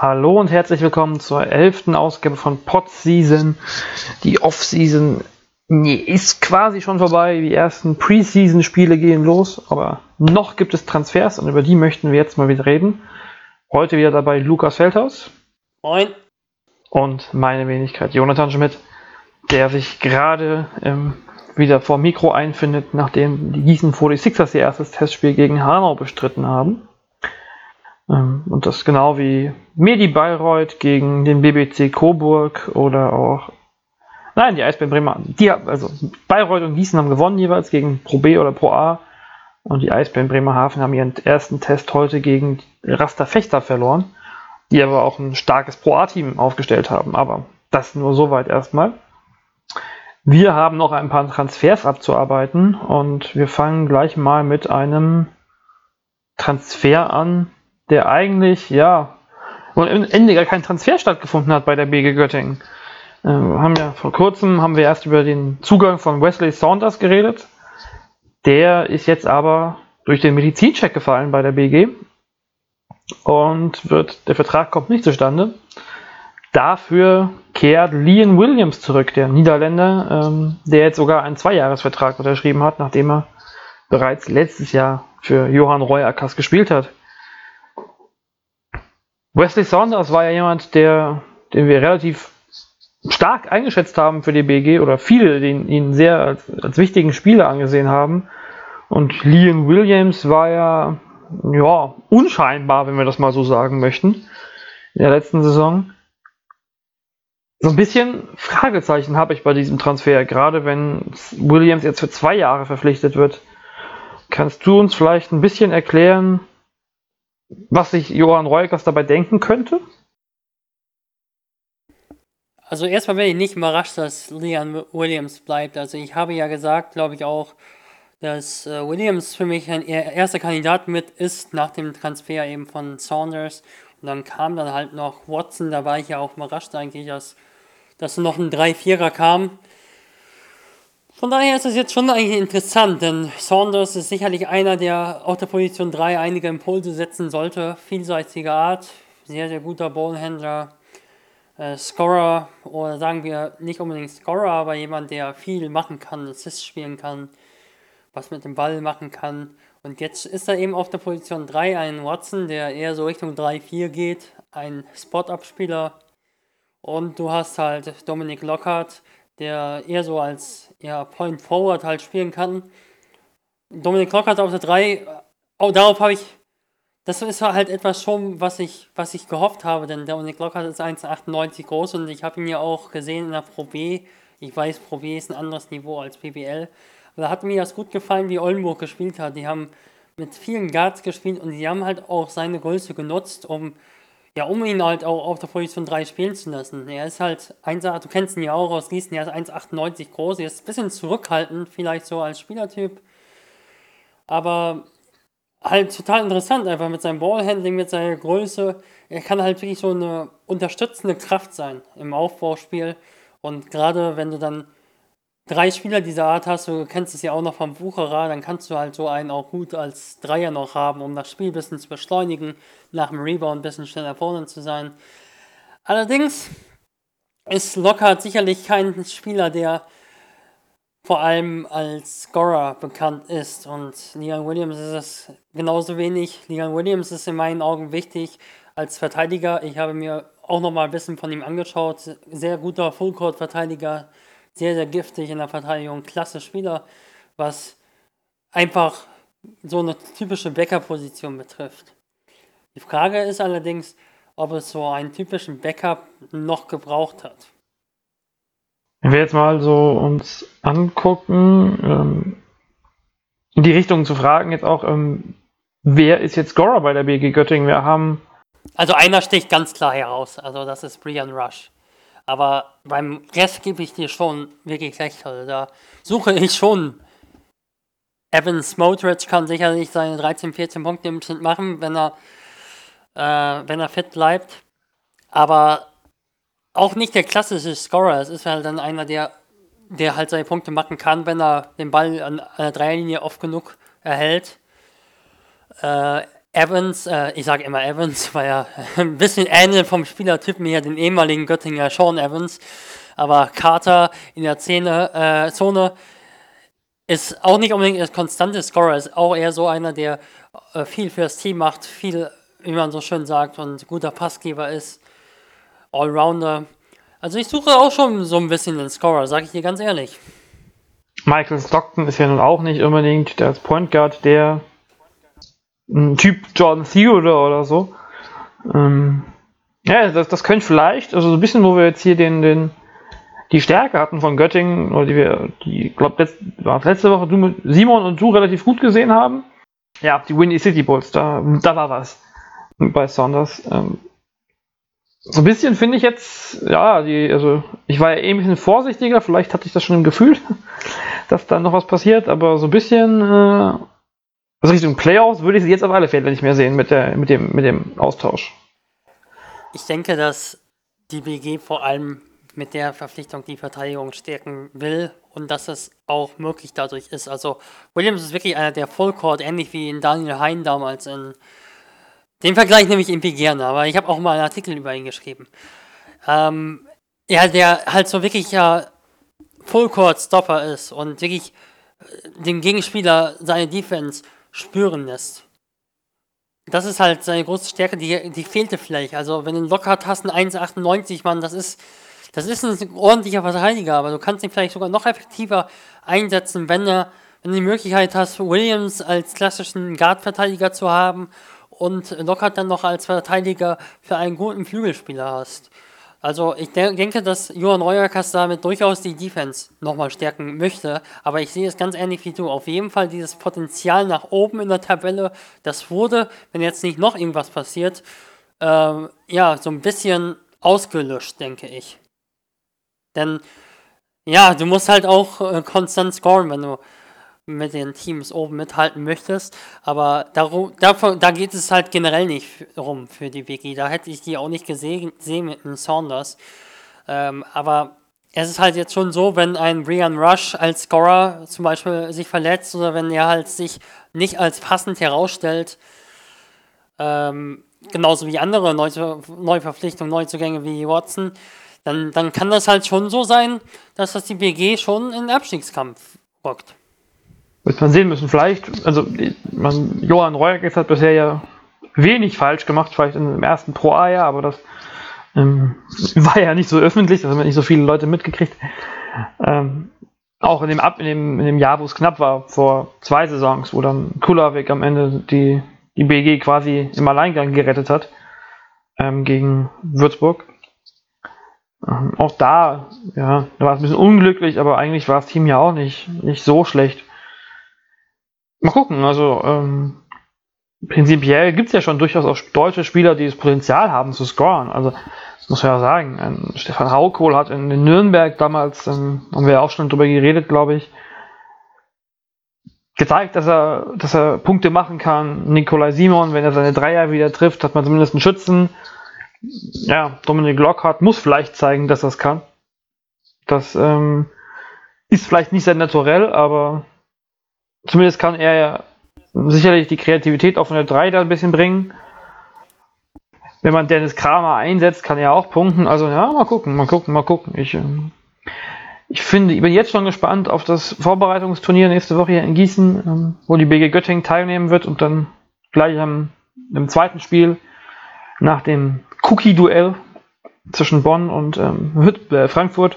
Hallo und herzlich willkommen zur elften Ausgabe von Pod Season. Die Off-Season nee, ist quasi schon vorbei. Die ersten Preseason-Spiele gehen los, aber noch gibt es Transfers und über die möchten wir jetzt mal wieder reden. Heute wieder dabei Lukas Feldhaus. Moin. Und meine Wenigkeit Jonathan Schmidt, der sich gerade ähm, wieder vor Mikro einfindet, nachdem die Gießen 46ers ihr erstes Testspiel gegen Hanau bestritten haben. Ähm, und das genau wie Medi Bayreuth gegen den BBC Coburg oder auch. Nein, die Eisbären Bremerhaven. Die, also Bayreuth und Gießen haben gewonnen jeweils gegen Pro B oder Pro A. Und die Eisbären Bremerhaven haben ihren ersten Test heute gegen Raster Fechter verloren, die aber auch ein starkes Pro A-Team aufgestellt haben. Aber das nur soweit erstmal. Wir haben noch ein paar Transfers abzuarbeiten und wir fangen gleich mal mit einem Transfer an, der eigentlich, ja, am Ende gar kein Transfer stattgefunden hat bei der BG Göttingen. Äh, haben ja vor kurzem haben wir erst über den Zugang von Wesley Saunders geredet. Der ist jetzt aber durch den Medizincheck gefallen bei der BG und wird der Vertrag kommt nicht zustande. Dafür kehrt Liam Williams zurück, der Niederländer, ähm, der jetzt sogar einen Zweijahresvertrag unterschrieben hat, nachdem er bereits letztes Jahr für Johann Reuerkas gespielt hat. Wesley Saunders war ja jemand, der, den wir relativ stark eingeschätzt haben für die BG oder viele, den ihn sehr als, als wichtigen Spieler angesehen haben. Und Liam Williams war ja, ja, unscheinbar, wenn wir das mal so sagen möchten, in der letzten Saison. So ein bisschen Fragezeichen habe ich bei diesem Transfer, gerade wenn Williams jetzt für zwei Jahre verpflichtet wird. Kannst du uns vielleicht ein bisschen erklären, was sich Johann Reukers dabei denken könnte? Also erstmal bin ich nicht überrascht, dass Leon Williams bleibt. Also ich habe ja gesagt, glaube ich auch, dass äh, Williams für mich ein erster Kandidat mit ist nach dem Transfer eben von Saunders. Und dann kam dann halt noch Watson, da war ich ja auch überrascht eigentlich, dass, dass noch ein 3-4er kam. Von daher ist es jetzt schon eigentlich interessant, denn Saunders ist sicherlich einer, der auf der Position 3 einige Impulse setzen sollte. Vielseitige Art, sehr, sehr guter Ballhändler, äh, Scorer oder sagen wir nicht unbedingt Scorer, aber jemand, der viel machen kann, Assists spielen kann, was mit dem Ball machen kann. Und jetzt ist er eben auf der Position 3 ein Watson, der eher so Richtung 3-4 geht, ein Spot-Up-Spieler. Und du hast halt Dominic Lockhart, der eher so als ja, Point Forward halt spielen kann. Dominik Klock hat auf der 3, oh, darauf habe ich, das ist halt etwas schon, was ich, was ich gehofft habe, denn Dominik Lockhart ist 1,98 groß und ich habe ihn ja auch gesehen in der Pro B. Ich weiß, Pro B ist ein anderes Niveau als PBL. Aber da hat mir das gut gefallen, wie Oldenburg gespielt hat. Die haben mit vielen Guards gespielt und die haben halt auch seine Größe genutzt, um ja, um ihn halt auch auf der Position 3 spielen zu lassen. Er ist halt, 1, du kennst ihn ja auch aus Gießen, er ist 1,98 groß, er ist ein bisschen zurückhaltend, vielleicht so als Spielertyp. Aber halt total interessant, einfach mit seinem Ballhandling, mit seiner Größe. Er kann halt wirklich so eine unterstützende Kraft sein im Aufbauspiel. Und gerade wenn du dann drei Spieler dieser Art hast, du kennst es ja auch noch vom Bucherer, dann kannst du halt so einen auch gut als Dreier noch haben, um das Spiel ein bisschen zu beschleunigen, nach dem Rebound ein bisschen schneller vorne zu sein. Allerdings ist Lockhart sicherlich kein Spieler, der vor allem als Scorer bekannt ist und Leon Williams ist es genauso wenig. Leon Williams ist in meinen Augen wichtig als Verteidiger. Ich habe mir auch noch mal ein bisschen von ihm angeschaut. Sehr guter Fullcourt-Verteidiger, sehr, sehr giftig in der Verteidigung, klasse Spieler, was einfach so eine typische Backup-Position betrifft. Die Frage ist allerdings, ob es so einen typischen Backup noch gebraucht hat. Wenn wir jetzt mal so uns angucken, ähm, in die Richtung zu fragen, jetzt auch, ähm, wer ist jetzt Scorer bei der BG Göttingen? Wir haben. Also einer sticht ganz klar heraus, also das ist Brian Rush. Aber beim Rest gebe ich dir schon wirklich recht. Also da suche ich schon. Evan Smotrich kann sicherlich seine 13, 14 Punkte im Schnitt machen, wenn er, äh, wenn er fit bleibt. Aber auch nicht der klassische Scorer. Es ist halt dann einer, der, der halt seine Punkte machen kann, wenn er den Ball an, an der Dreierlinie oft genug erhält. Äh, Evans, äh, ich sage immer Evans, weil er ein bisschen ähnelt vom Spielertypen her den ehemaligen Göttinger Sean Evans. Aber Carter in der Szene, äh, Zone ist auch nicht unbedingt ein konstanter Scorer, ist auch eher so einer, der äh, viel fürs Team macht, viel, wie man so schön sagt, und guter Passgeber ist. Allrounder. Also ich suche auch schon so ein bisschen den Scorer, sage ich dir ganz ehrlich. Michael Stockton ist ja nun auch nicht unbedingt der Point Guard, der ein Typ Jordan Theodore oder so. Ähm, ja, das, das könnte vielleicht, also so ein bisschen, wo wir jetzt hier den, den, die Stärke hatten von Göttingen, oder die wir, die, glaube letzt, letzte Woche du mit Simon und du relativ gut gesehen haben. Ja, die Windy City Bulls, da, da war was bei Saunders. Ähm, so ein bisschen finde ich jetzt, ja, die, also ich war ja eh ein bisschen vorsichtiger, vielleicht hatte ich das schon im Gefühl, dass da noch was passiert, aber so ein bisschen äh, also Richtung Playoffs würde ich sie jetzt auf alle Fälle nicht mehr sehen mit, der, mit, dem, mit dem Austausch. Ich denke, dass die BG vor allem mit der Verpflichtung die Verteidigung stärken will und dass es auch möglich dadurch ist. Also Williams ist wirklich einer der Fullcourt, ähnlich wie in Daniel Hein damals in den Vergleich nehme ich irgendwie gerne, aber ich habe auch mal einen Artikel über ihn geschrieben. Ähm, ja, der halt so wirklich ja Fullcourt-Stopper ist und wirklich äh, den Gegenspieler seine Defense spüren lässt. Das ist halt seine große Stärke, die, die fehlte vielleicht. Also, wenn du Lockhart hast, einen 1,98 Mann, das ist, das ist ein ordentlicher Verteidiger, aber du kannst ihn vielleicht sogar noch effektiver einsetzen, wenn, er, wenn du die Möglichkeit hast, Williams als klassischen Guard-Verteidiger zu haben und Lockhart dann noch als Verteidiger für einen guten Flügelspieler hast. Also ich denke, dass Johann Reuerkas damit durchaus die Defense nochmal stärken möchte, aber ich sehe es ganz ähnlich wie du. Auf jeden Fall dieses Potenzial nach oben in der Tabelle, das wurde, wenn jetzt nicht noch irgendwas passiert, äh, ja, so ein bisschen ausgelöscht, denke ich. Denn ja, du musst halt auch äh, konstant scoren, wenn du mit den Teams oben mithalten möchtest. Aber darum, davon, da geht es halt generell nicht rum für die WG. Da hätte ich die auch nicht gesehen, gesehen mit einem Saunders. Ähm, aber es ist halt jetzt schon so, wenn ein Brian Rush als Scorer zum Beispiel sich verletzt oder wenn er halt sich nicht als passend herausstellt, ähm, genauso wie andere Neu Neuverpflichtungen, Neuzugänge wie Watson, dann, dann kann das halt schon so sein, dass das die BG schon in den Abstiegskampf rückt. Wird man sehen müssen. Vielleicht, also man, Johann Reuerges hat bisher ja wenig falsch gemacht, vielleicht im ersten Pro A-Jahr, aber das ähm, war ja nicht so öffentlich, das haben nicht so viele Leute mitgekriegt. Ähm, auch in dem, Ab in, dem, in dem Jahr, wo es knapp war, vor zwei Saisons, wo dann Kulawik am Ende die, die BG quasi im Alleingang gerettet hat ähm, gegen Würzburg. Ähm, auch da, ja, da war es ein bisschen unglücklich, aber eigentlich war das Team ja auch nicht, nicht so schlecht. Mal gucken, also ähm, prinzipiell gibt es ja schon durchaus auch deutsche Spieler, die das Potenzial haben zu scoren. Also muss man ja sagen, ein Stefan Haukohl hat in, in Nürnberg damals, ähm, haben wir ja auch schon drüber geredet, glaube ich, gezeigt, dass er, dass er Punkte machen kann. Nikolai Simon, wenn er seine Dreier wieder trifft, hat man zumindest einen Schützen. Ja, Dominik Lockhart muss vielleicht zeigen, dass er es kann. Das ähm, ist vielleicht nicht sehr naturell, aber zumindest kann er ja sicherlich die Kreativität auf eine 3 da ein bisschen bringen. Wenn man Dennis Kramer einsetzt, kann er auch punkten. Also ja, mal gucken, mal gucken, mal gucken. Ich, ähm, ich finde, ich bin jetzt schon gespannt auf das Vorbereitungsturnier nächste Woche hier in Gießen, ähm, wo die BG Göttingen teilnehmen wird und dann gleich am, im zweiten Spiel nach dem Cookie-Duell zwischen Bonn und ähm, äh, Frankfurt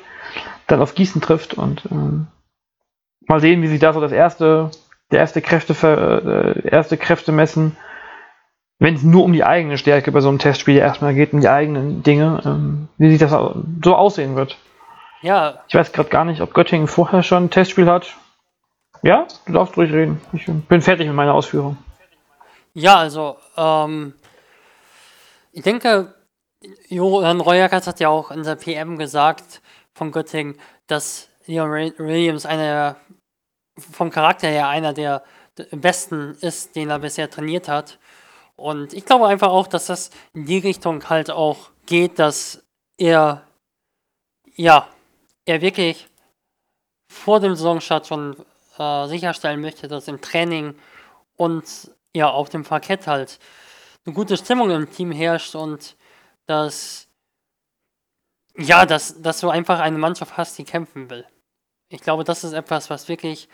dann auf Gießen trifft und ähm, mal sehen, wie sich da so das erste, der erste Kräfte, äh, erste Kräfte messen, wenn es nur um die eigene Stärke bei so einem Testspiel erstmal geht, um die eigenen Dinge, ähm, wie sich das so aussehen wird. Ja. Ich weiß gerade gar nicht, ob Göttingen vorher schon ein Testspiel hat. Ja, du darfst ruhig reden. Ich bin fertig mit meiner Ausführung. Ja, also, ähm, ich denke, Johann Reuerkatz hat ja auch in der PM gesagt von Göttingen, dass Leon Williams einer vom Charakter her einer der besten ist, den er bisher trainiert hat. Und ich glaube einfach auch, dass das in die Richtung halt auch geht, dass er, ja, er wirklich vor dem Saisonstart schon äh, sicherstellen möchte, dass im Training und ja auf dem Parkett halt eine gute Stimmung im Team herrscht und dass ja, dass, dass du einfach eine Mannschaft hast, die kämpfen will. Ich glaube, das ist etwas, was wirklich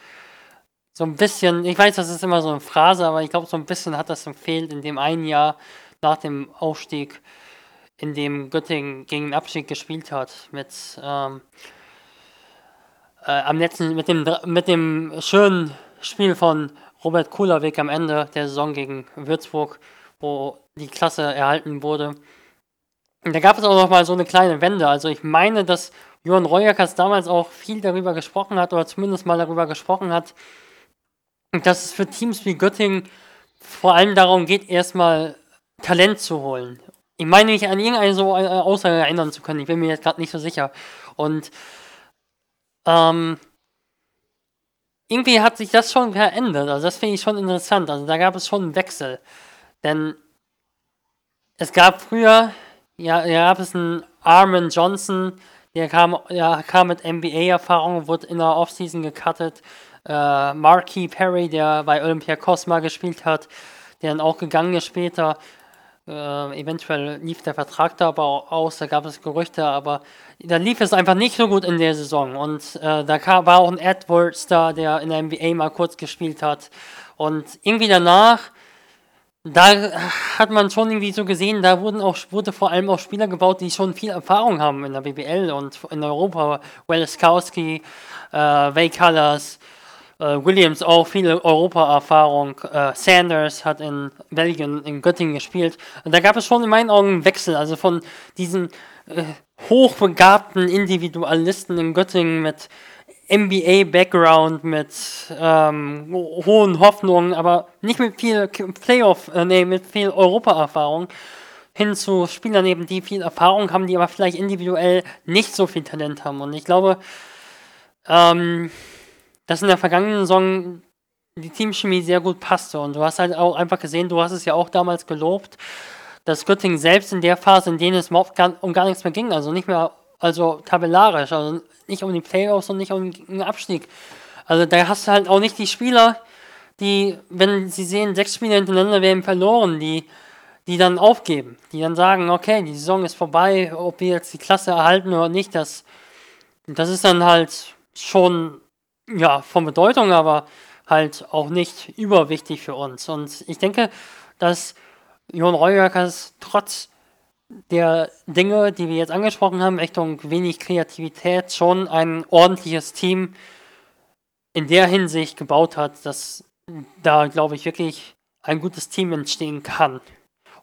so ein bisschen, ich weiß, das ist immer so eine Phrase, aber ich glaube, so ein bisschen hat das gefehlt in dem einen Jahr nach dem Aufstieg, in dem Göttingen gegen den Abstieg gespielt hat, mit ähm, äh, am letzten, mit dem, mit dem schönen Spiel von Robert Kulawik am Ende der Saison gegen Würzburg, wo die Klasse erhalten wurde. Und da gab es auch noch mal so eine kleine Wende. Also ich meine, dass Johann Reuerkas damals auch viel darüber gesprochen hat, oder zumindest mal darüber gesprochen hat, dass es für Teams wie Göttingen vor allem darum geht, erstmal Talent zu holen. Ich meine mich an irgendeine so äh, Aussage erinnern zu können. Ich bin mir jetzt gerade nicht so sicher. Und ähm, irgendwie hat sich das schon verändert. Also das finde ich schon interessant. Also da gab es schon einen Wechsel. Denn es gab früher, ja, gab es einen Armin Johnson, der kam, der kam mit NBA-Erfahrung, wurde in der Offseason gecuttet. Äh, Marky Perry, der bei Olympiakos mal gespielt hat, der dann auch gegangen ist später. Äh, eventuell lief der Vertrag da aber aus, da gab es Gerüchte, aber da lief es einfach nicht so gut in der Saison. Und äh, da kam, war auch ein Edwards da, der in der NBA mal kurz gespielt hat. Und irgendwie danach, da hat man schon irgendwie so gesehen, da wurden auch, wurde vor allem auch Spieler gebaut, die schon viel Erfahrung haben in der BBL und in Europa. Welskowski, äh, Way Colors, äh, Williams auch viele Europa-Erfahrung. Äh, Sanders hat in Belgien, in Göttingen gespielt. Und da gab es schon in meinen Augen einen Wechsel. Also von diesen äh, hochbegabten Individualisten in Göttingen mit NBA-Background, mit ähm, hohen Hoffnungen, aber nicht mit viel Playoff, äh, nee, mit viel Europa-Erfahrung hin zu Spielern eben, die viel Erfahrung haben, die aber vielleicht individuell nicht so viel Talent haben. Und ich glaube, ähm, dass in der vergangenen Saison die Teamchemie sehr gut passte. Und du hast halt auch einfach gesehen, du hast es ja auch damals gelobt, dass Göttingen selbst in der Phase, in denen es überhaupt gar, um gar nichts mehr ging, also nicht mehr, also tabellarisch, also nicht um die Playoffs und nicht um den Abstieg. Also da hast du halt auch nicht die Spieler, die, wenn sie sehen, sechs Spiele hintereinander werden verloren, die, die dann aufgeben, die dann sagen, okay, die Saison ist vorbei, ob wir jetzt die Klasse erhalten oder nicht, das, das ist dann halt schon ja, von Bedeutung, aber halt auch nicht überwichtig für uns. Und ich denke, dass Jon Reuerkers trotz der Dinge, die wir jetzt angesprochen haben, Richtung wenig Kreativität, schon ein ordentliches Team in der Hinsicht gebaut hat, dass da, glaube ich, wirklich ein gutes Team entstehen kann.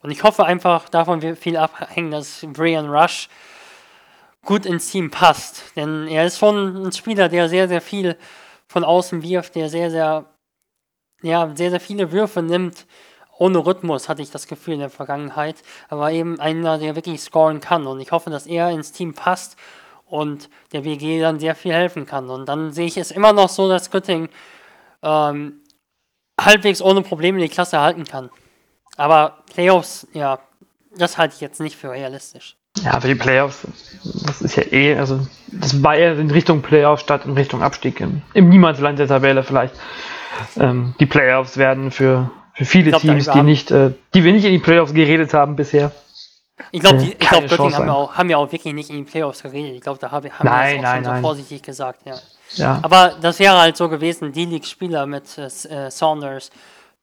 Und ich hoffe einfach, davon wird viel abhängen, dass Brian Rush gut ins Team passt. Denn er ist schon ein Spieler, der sehr, sehr viel von außen wirft, der sehr, sehr, ja, sehr, sehr viele Würfe nimmt. Ohne Rhythmus hatte ich das Gefühl in der Vergangenheit. Aber eben einer, der wirklich scoren kann. Und ich hoffe, dass er ins Team passt und der WG dann sehr viel helfen kann. Und dann sehe ich es immer noch so, dass Göttingen ähm, halbwegs ohne Probleme die Klasse halten kann. Aber Playoffs, ja, das halte ich jetzt nicht für realistisch. Ja, für die Playoffs, das ist ja eh, also das war eher in Richtung Playoffs statt in Richtung Abstieg. Im, im Niemandsland der Tabelle vielleicht. Ähm, die Playoffs werden für, für viele glaub, Teams, die nicht, äh, die wir nicht in die Playoffs geredet haben bisher. Ich glaube, äh, ich Göttingen haben, auch, haben ja auch wirklich nicht in die Playoffs geredet. Ich glaube, da haben, haben nein, wir das auch nein, schon nein. so vorsichtig gesagt, ja. ja. Aber das wäre halt so gewesen, die League-Spieler mit äh, Saunders,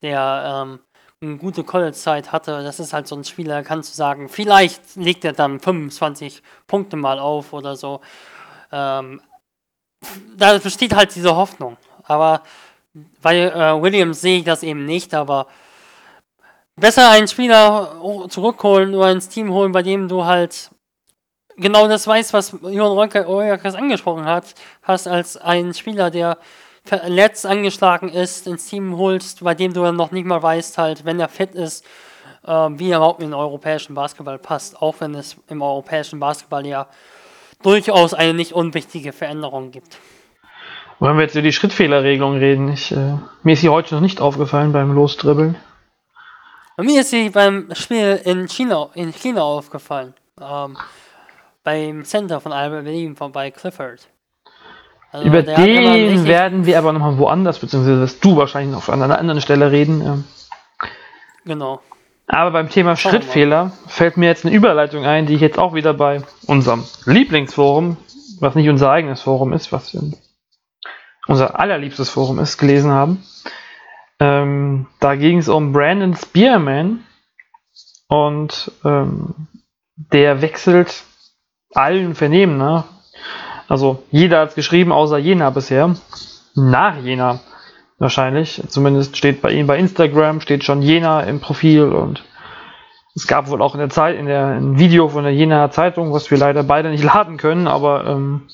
der ähm, eine gute College-Zeit hatte, das ist halt so ein Spieler, kannst du sagen, vielleicht legt er dann 25 Punkte mal auf oder so. Ähm, da besteht halt diese Hoffnung. Aber bei äh, Williams sehe ich das eben nicht, aber besser einen Spieler zurückholen oder ins Team holen, bei dem du halt genau das weißt, was Johann Reuerkes angesprochen hat, hast, als einen Spieler, der verletzt angeschlagen ist, ins Team holst, bei dem du dann noch nicht mal weißt, halt, wenn er fit ist, äh, wie er überhaupt in den europäischen Basketball passt, auch wenn es im europäischen Basketball ja durchaus eine nicht unwichtige Veränderung gibt. Wollen wir jetzt über die Schrittfehlerregelung reden? Ich, äh, mir ist sie heute noch nicht aufgefallen beim Losdribbeln. Mir ist sie beim Spiel in China, in China aufgefallen. Ähm, beim Center von Albert Berlin von bei Clifford. Also Über den werden wir aber nochmal woanders, beziehungsweise wirst du wahrscheinlich noch an einer anderen Stelle reden. Ähm, Genau. Aber beim Thema Schrittfehler fällt mir jetzt eine Überleitung ein, die ich jetzt auch wieder bei unserem Lieblingsforum, was nicht unser eigenes Forum ist, was wir- unser allerliebstes Forum ist, gelesen haben. Ähm, da ging es um Brandon Spearman und ähm, der wechselt allen Vernehmen nach. Also jeder hat es geschrieben, außer Jena bisher. Nach Jena wahrscheinlich. Zumindest steht bei ihm bei Instagram, steht schon Jena im Profil und es gab wohl auch in der Zeit, in der ein Video von der Jenaer Zeitung, was wir leider beide nicht laden können, aber ähm,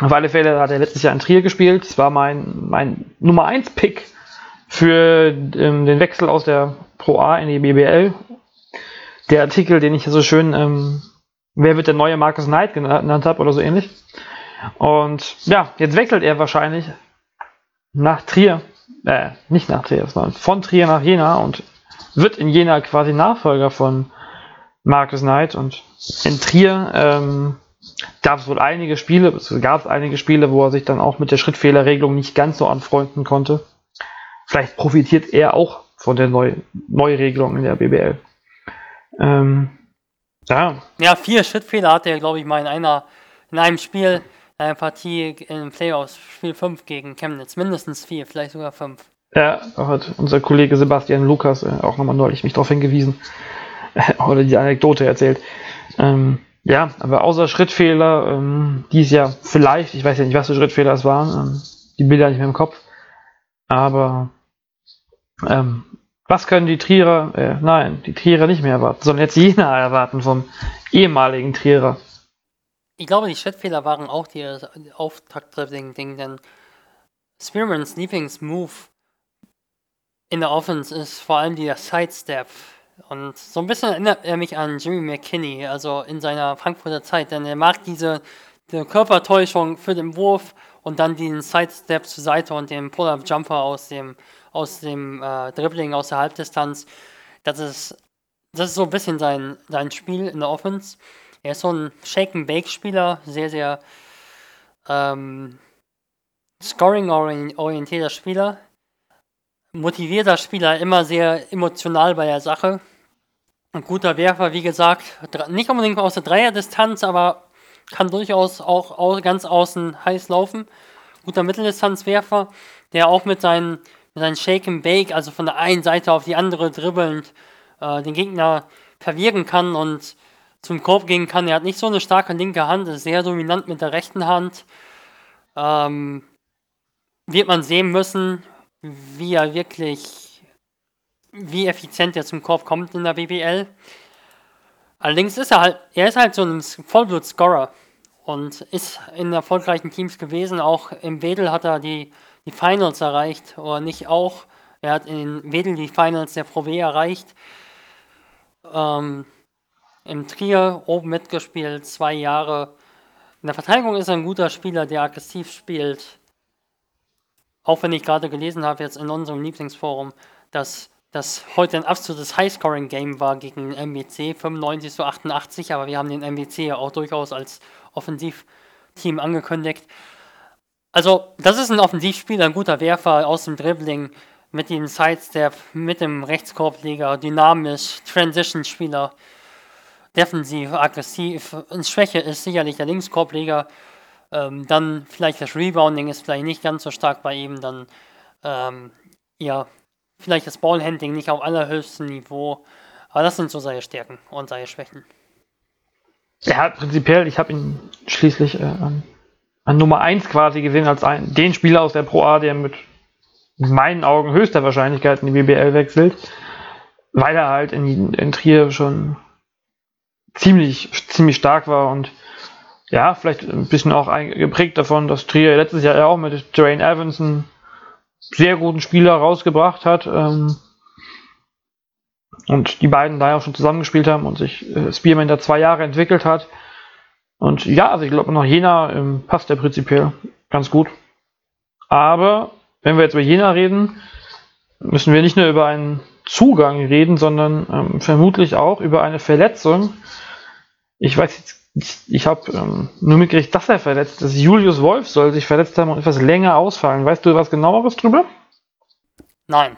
auf alle Fälle hat er letztes Jahr in Trier gespielt. Es war mein, mein Nummer 1 Pick für ähm, den Wechsel aus der Pro A in die BBL. Der Artikel, den ich so schön, ähm, wer wird der neue Marcus Knight genannt habe oder so ähnlich. Und ja, jetzt wechselt er wahrscheinlich nach Trier, äh, nicht nach Trier, sondern von Trier nach Jena und wird in Jena quasi Nachfolger von Marcus Knight und in Trier ähm, gab es wohl einige Spiele, es gab einige Spiele, wo er sich dann auch mit der Schrittfehlerregelung nicht ganz so anfreunden konnte. Vielleicht profitiert er auch von der Neu Neuregelung in der BBL. Ähm, ja, Ja, vier Schrittfehler hatte er, glaube ich, mal in einer, in einem Spiel, in einer Partie in Playoffs, Spiel 5 gegen Chemnitz. Mindestens vier, vielleicht sogar fünf. Ja, da hat unser Kollege Sebastian Lukas äh, auch nochmal neulich mich darauf hingewiesen oder die Anekdote erzählt. Ähm, ja, aber außer Schrittfehler, ähm, die es ja vielleicht, ich weiß ja nicht, was für Schrittfehler es waren, ähm, die Bilder nicht mehr im Kopf, aber ähm, was können die Trierer, äh, nein, die Trierer nicht mehr erwarten, sondern jetzt Jena erwarten vom ehemaligen Trierer. Ich glaube, die Schrittfehler waren auch die Auftaktdribbling-Ding, denn Spearmans Lieblingsmove in der Offense ist vor allem der Sidestep. Und so ein bisschen erinnert er mich an Jimmy McKinney, also in seiner Frankfurter Zeit, denn er mag diese, diese Körpertäuschung für den Wurf und dann den Sidestep zur Seite und den Pull-Up-Jumper aus dem, aus dem äh, Dribbling, aus der Halbdistanz. Das ist, das ist so ein bisschen sein, sein Spiel in der Offense. Er ist so ein Shake-and-Bake-Spieler, sehr, sehr ähm, scoring-orientierter Spieler. Motivierter Spieler, immer sehr emotional bei der Sache. Ein guter Werfer, wie gesagt, nicht unbedingt aus der Dreierdistanz, aber kann durchaus auch au- ganz außen heiß laufen. Guter Mitteldistanzwerfer, der auch mit seinen, mit seinen Shake and Bake, also von der einen Seite auf die andere dribbelnd, äh, den Gegner verwirren kann und zum Korb gehen kann. Er hat nicht so eine starke linke Hand, ist sehr dominant mit der rechten Hand. Ähm, wird man sehen müssen, wie er wirklich, wie effizient er zum Korb kommt in der BBL. Allerdings ist er halt, er ist halt so ein Vollblut-Scorer und ist in erfolgreichen Teams gewesen. Auch im Wedel hat er die, die Finals erreicht, oder nicht auch. Er hat in Wedel die Finals der Pro W erreicht. Ähm, Im Trier oben mitgespielt, zwei Jahre. In der Verteidigung ist er ein guter Spieler, der aggressiv spielt. Auch wenn ich gerade gelesen habe, jetzt in unserem Lieblingsforum, dass das heute ein absolutes Highscoring-Game war gegen den MBC, 95 zu 88, aber wir haben den MBC ja auch durchaus als Offensivteam angekündigt. Also, das ist ein Offensivspieler, ein guter Werfer aus dem Dribbling, mit dem Sidestep, mit dem Rechtskorbleger, dynamisch, Transition-Spieler, defensiv, aggressiv. Eine Schwäche ist sicherlich der Linkskorbleger. Ähm, dann vielleicht das Rebounding ist vielleicht nicht ganz so stark bei ihm. Dann, ähm, ja, vielleicht das Ballhandling nicht auf allerhöchstem Niveau. Aber das sind so seine Stärken und seine Schwächen. Hat prinzipiell, ich habe ihn schließlich äh, an, Nummer 1 quasi gesehen, als ein, den Spieler aus der Pro A, der mit in meinen Augen höchster Wahrscheinlichkeit in die BBL wechselt, weil er halt in, in Trier schon ziemlich, ziemlich stark war und ja, vielleicht ein bisschen auch geprägt davon, dass Trier letztes Jahr ja auch mit Terrain Evans einen sehr guten Spieler rausgebracht hat. Ähm, und die beiden da ja auch schon zusammengespielt haben und sich äh, Spearman da zwei Jahre entwickelt hat. Und ja, also ich glaube, nach Jena ähm, passt der prinzipiell ganz gut. Aber wenn wir jetzt über Jena reden, müssen wir nicht nur über einen Zugang reden, sondern ähm, vermutlich auch über eine Verletzung. Ich weiß jetzt, ich, ich habe ähm, nur mitgekriegt, dass er verletzt ist. Julius Wolf soll sich verletzt haben und etwas länger ausfallen. Weißt du was genaueres drüber? Nein.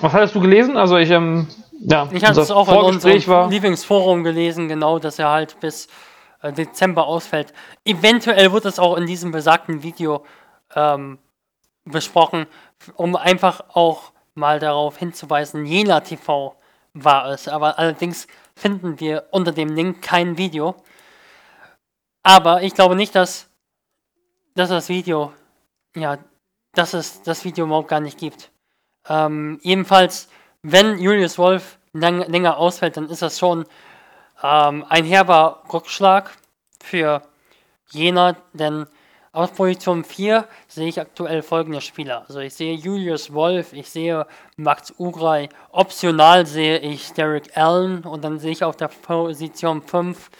Was hattest du gelesen? Also ich, ähm, ja, Ich hatte es auch in unserem war. Lieblingsforum gelesen, genau, dass er halt bis äh, Dezember ausfällt. Eventuell wird es auch in diesem besagten Video ähm, besprochen, um einfach auch mal darauf hinzuweisen, Jena TV war es. Aber allerdings finden wir unter dem Link kein Video. Aber ich glaube nicht, dass, dass das Video, ja, dass es das Video überhaupt gar nicht gibt. Ähm, ebenfalls, wenn Julius Wolf lang, länger ausfällt, dann ist das schon ähm, ein herber Rückschlag für Jena, denn auf Position 4 sehe ich aktuell folgende Spieler. Also ich sehe Julius Wolf, ich sehe Max Ugrei, optional sehe ich Derek Allen und dann sehe ich auf der Position 5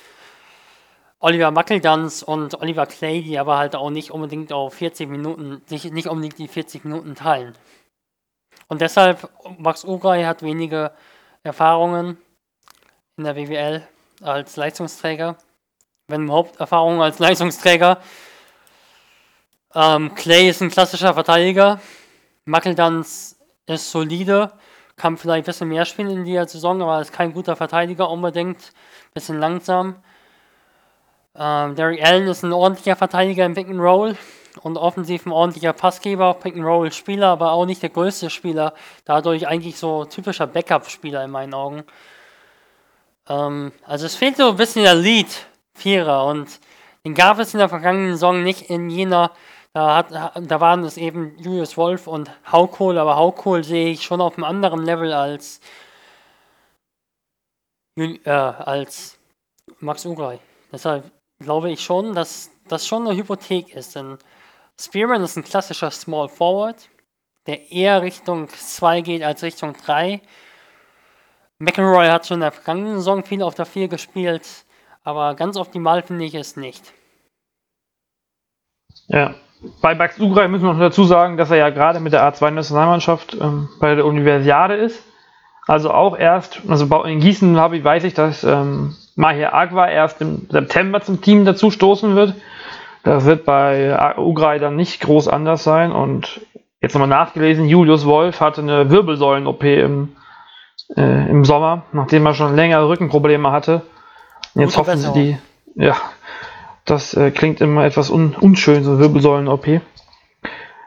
Oliver Mackeldanz und Oliver Clay, die aber halt auch nicht unbedingt auf 40 Minuten, sich nicht unbedingt die 40 Minuten teilen. Und deshalb, Max Ugrei hat wenige Erfahrungen in der WWL als Leistungsträger, wenn überhaupt Erfahrungen als Leistungsträger. Ähm, Clay ist ein klassischer Verteidiger. Mackeldanz ist solide, kann vielleicht ein bisschen mehr spielen in dieser Saison, aber ist kein guter Verteidiger unbedingt. Bisschen langsam. Ähm, Derek Allen ist ein ordentlicher Verteidiger im Pick and Roll und offensiv ein ordentlicher Passgeber, Pick and Roll Spieler, aber auch nicht der größte Spieler. Dadurch eigentlich so typischer Backup-Spieler in meinen Augen. Ähm, also es fehlt so ein bisschen der Lead Vierer und den gab es in der vergangenen Saison nicht in Jena. Da, hat, da waren es eben Julius Wolf und Haukohl, aber Haukohl sehe ich schon auf einem anderen Level als, äh, als Max Ugrei. Deshalb glaube ich schon, dass das schon eine Hypothek ist, denn Spearman ist ein klassischer Small Forward, der eher Richtung 2 geht als Richtung 3. McElroy hat schon in der vergangenen Saison viel auf der 4 gespielt, aber ganz optimal finde ich es nicht. Ja. Bei Max Ugrei müssen wir noch dazu sagen, dass er ja gerade mit der A2-Nationalmannschaft ähm, bei der Universiade ist. Also auch erst, also in Gießen habe ich, weiß ich, dass ähm, Mahir Agwa erst im September zum Team dazu stoßen wird. Das wird bei Ugrei dann nicht groß anders sein. Und jetzt nochmal nachgelesen, Julius Wolf hatte eine Wirbelsäulen-OP im, äh, im Sommer, nachdem er schon länger Rückenprobleme hatte. Und jetzt Gute hoffen sie Besserung. die, ja, das äh, klingt immer etwas un unschön, so Wirbelsäulen-OP.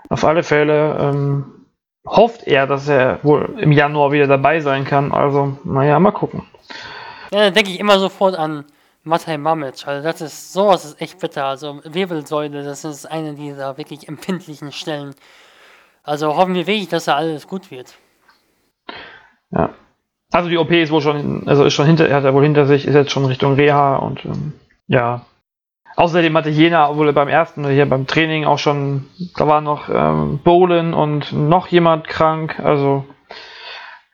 Auf alle Fälle ähm, hofft er, dass er wohl im Januar wieder dabei sein kann. Also, naja, mal gucken. Ja, da denke ich immer sofort an Matej Mamic. Also das ist, sowas ist echt bitter. Also Wirbelsäule, das ist eine dieser wirklich empfindlichen Stellen. Also hoffen wir wirklich, dass da alles gut wird. Ja. Also die OP ist wohl schon, also ist schon hinter, hat er wohl hinter sich, ist jetzt schon Richtung Reha und ähm, ja. Außerdem hatte Jena, obwohl er beim ersten hier beim Training auch schon, da war noch ähm, Bohlen und noch jemand krank. Also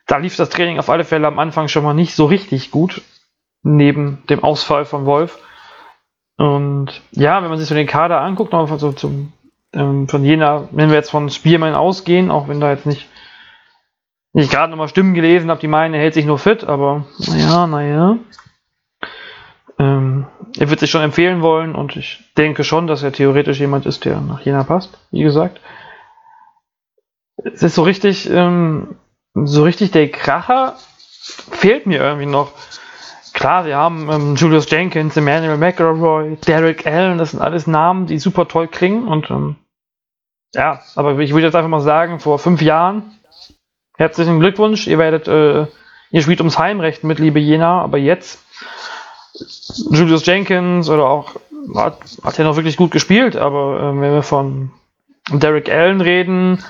da lief das Training auf alle Fälle am Anfang schon mal nicht so richtig gut, neben dem Ausfall von Wolf. Und ja, wenn man sich so den Kader anguckt, noch so zum, ähm, von Jena, wenn wir jetzt von Spielmann ausgehen, auch wenn da jetzt nicht ich gerade nochmal Stimmen gelesen habe, die meinen, er hält sich nur fit, aber naja, naja. Ähm, er wird sich schon empfehlen wollen und ich denke schon, dass er theoretisch jemand ist, der nach Jena passt, wie gesagt. Es ist so richtig, ähm, so richtig der Kracher fehlt mir irgendwie noch. Klar, wir haben ähm, Julius Jenkins, Emmanuel McElroy, Derek Allen, das sind alles Namen, die super toll klingen und ähm, ja, aber ich würde jetzt einfach mal sagen, vor fünf Jahren Herzlichen Glückwunsch, ihr werdet, äh, ihr spielt ums Heimrecht mit, liebe Jena, aber jetzt Julius Jenkins oder auch, hat, hat ja noch wirklich gut gespielt, aber äh, wenn wir von Derek Allen reden,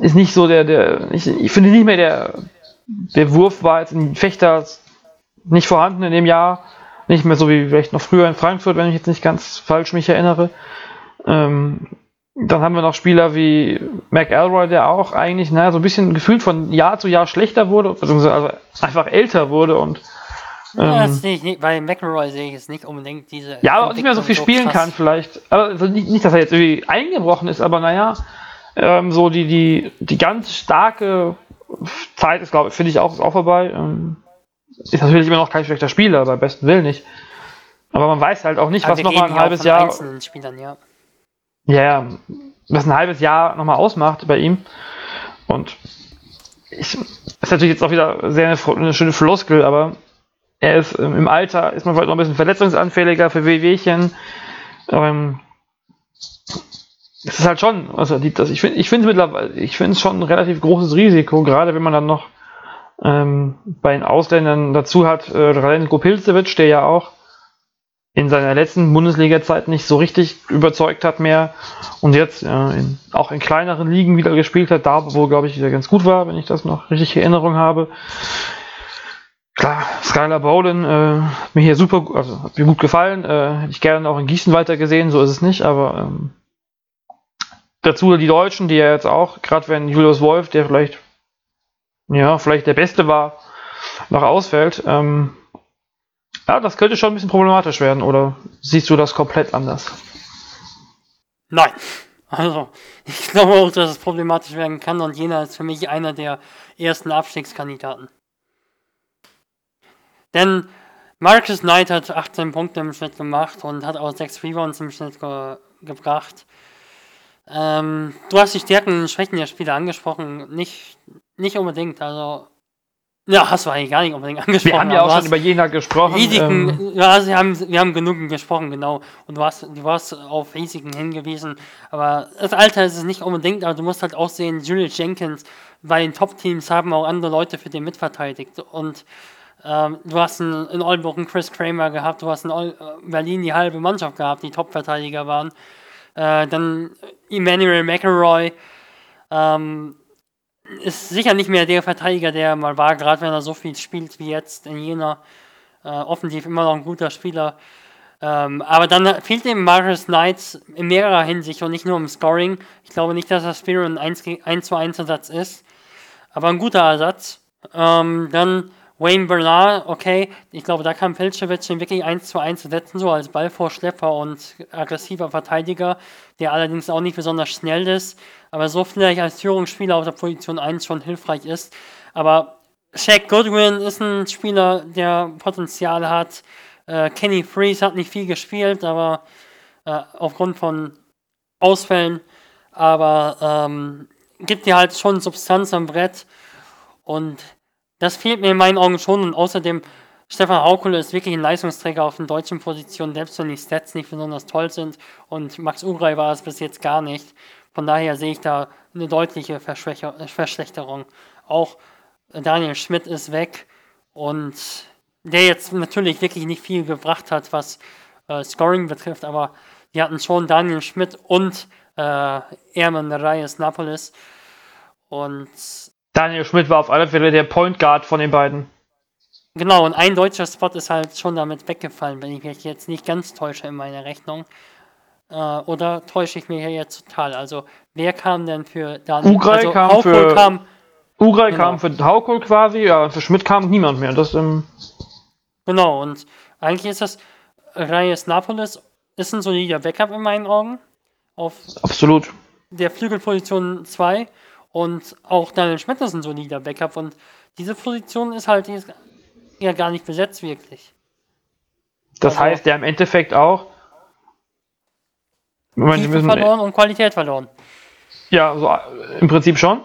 ist nicht so der, der, ich, ich finde nicht mehr der, der Wurf war jetzt in Fechter nicht vorhanden in dem Jahr, nicht mehr so wie vielleicht noch früher in Frankfurt, wenn ich jetzt nicht ganz falsch mich erinnere. Ähm, dann haben wir noch Spieler wie McElroy, der auch eigentlich naja, so ein bisschen gefühlt von Jahr zu Jahr schlechter wurde, beziehungsweise also einfach älter wurde und Ja, das ähm, sehe ich nicht, bei McElroy sehe ich es nicht unbedingt diese. ja, aber nicht mehr so viel Entwicklung spielen krass. kann vielleicht. Aber also nicht, nicht, dass er jetzt irgendwie eingebrochen ist, aber naja, ähm, so die, die, die ganz starke Zeit ist, glaube ich, finde ich auch, ist auch vorbei. Ähm, ist natürlich immer noch kein schlechter Spieler, bei besten Willen nicht. Aber man weiß halt auch nicht, Aber was noch mal ein halbes Jahr ja. Ja, was ein halbes Jahr nochmal ausmacht bei ihm. Und ich, ist natürlich jetzt auch wieder sehr eine, eine schöne Floskel, aber er ist ähm, im Alter, ist man vielleicht noch ein bisschen verletzungsanfälliger für Wehwehchen. Ähm, es ist halt schon, also die, das, ich finde ich finde es mittlerweile, ich finde es schon ein relativ großes Risiko, gerade wenn man dann noch ähm, bei den Ausländern dazu hat, äh, Radenko Pilcevic, der ja auch in seiner letzten Bundesliga-Zeit nicht so richtig überzeugt hat mehr und jetzt äh, in, auch in kleineren Ligen wieder gespielt hat, da wo glaube ich wieder ganz gut war, wenn ich das noch richtig in Erinnerung habe. Klar, Skylar Bowden äh, mir hier super, also hat mir gut gefallen, äh, hätte ich gerne auch in Gießen weiter gesehen, so ist es nicht, aber ähm, dazu die Deutschen, die ja jetzt auch, gerade wenn Julius Wolf, der vielleicht ja, vielleicht der Beste war, noch ausfällt. Ähm, ja, das könnte schon ein bisschen problematisch werden, oder siehst du das komplett anders? Nein. Also, ich glaube auch, dass es problematisch werden kann und Jena ist für mich einer der ersten Abstiegskandidaten. Denn Marcus Knight hat 18 Punkte im Schnitt gemacht und hat auch 6 Rebounds im Schnitt ge gebracht. Ähm, du hast die Stärken und Schwächen der Spieler angesprochen. Nicht, nicht unbedingt. Also, ja, hast du eigentlich gar nicht unbedingt angesprochen. Wir haben ja auch schon über Jena gesprochen. Risiken, ähm. ja, sie haben, wir haben genug gesprochen, genau. Und du hast, du hast auf Risiken hingewiesen. Aber das Alter ist es nicht unbedingt, aber du musst halt auch sehen, Julius Jenkins bei den Top-Teams haben auch andere Leute für den mitverteidigt. Und ähm, du hast in, in Oldenburg einen Chris Kramer gehabt, du hast in Ol äh, Berlin die halbe Mannschaft gehabt, die Top-Verteidiger waren. Äh, dann Emmanuel McElroy ähm, ist sicher nicht mehr der Verteidiger, der mal war, gerade wenn er so viel spielt wie jetzt in Jena. Äh, offensiv immer noch ein guter Spieler. Ähm, aber dann fehlt dem Marius Knights in mehrerer Hinsicht und nicht nur im Scoring. Ich glaube nicht, dass das Spirit ein 1 zu 1 Ersatz ist, aber ein guter Ersatz. Ähm, dann Wayne Bernard, okay, ich glaube, da kann Pilcevic ihn wirklich 1 zu 1 setzen, so als Ballvorschlepper und aggressiver Verteidiger, der allerdings auch nicht besonders schnell ist, aber so vielleicht als Führungsspieler auf der Position 1 schon hilfreich ist. Aber Shaq Goodwin ist ein Spieler, der Potenzial hat. Äh, Kenny Freeze hat nicht viel gespielt, aber äh, aufgrund von Ausfällen, aber ähm, gibt dir halt schon Substanz am Brett und das fehlt mir in meinen Augen schon und außerdem, Stefan Haukule ist wirklich ein Leistungsträger auf den deutschen Positionen, selbst wenn die Stats nicht besonders toll sind und Max Ugrei war es bis jetzt gar nicht. Von daher sehe ich da eine deutliche Verschlechterung. Auch Daniel Schmidt ist weg und der jetzt natürlich wirklich nicht viel gebracht hat, was äh, Scoring betrifft, aber die hatten schon Daniel Schmidt und äh, Erman Reyes Napolis und Daniel Schmidt war auf alle Fälle der Point Guard von den beiden. Genau, und ein deutscher Spot ist halt schon damit weggefallen, wenn ich mich jetzt nicht ganz täusche in meiner Rechnung. Äh, oder täusche ich mich hier jetzt total? Also, wer kam denn für Daniel? Ugrai also, kam Haukol für. Kam, genau. kam für Haukol quasi, ja, für Schmidt kam niemand mehr. Das, ähm genau, und eigentlich ist das Reyes Napolis ist ein solider Backup in meinen Augen. Auf Absolut. Der Flügelposition 2 und auch Daniel Schmidt ist ein solider Backup und diese Position ist halt ja gar nicht besetzt wirklich. Das also heißt ja im Endeffekt auch. Tiefe verloren und Qualität verloren. Ja, so, äh, im Prinzip schon.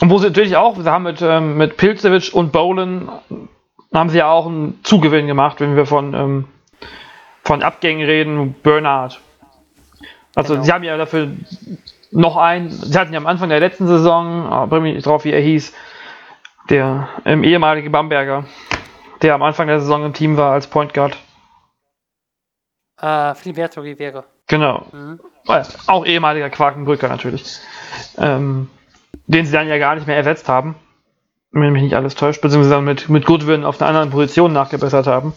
Und wo sie natürlich auch, sie haben mit, ähm, mit Pilzewitsch und Bowlen haben sie ja auch einen Zugewinn gemacht, wenn wir von, ähm, von Abgängen reden, Bernard. Also genau. sie haben ja dafür noch ein, sie hatten ja am Anfang der letzten Saison, ah, bring mich nicht drauf, wie er hieß, der ähm, ehemalige Bamberger, der am Anfang der Saison im Team war als Point Guard. Äh, Filiberto Rivera. Genau. Mhm. Äh, auch ehemaliger Quakenbrücker natürlich. Ähm, den sie dann ja gar nicht mehr ersetzt haben. Wenn mich nicht alles täuscht, beziehungsweise mit, mit Goodwin auf einer anderen Position nachgebessert haben.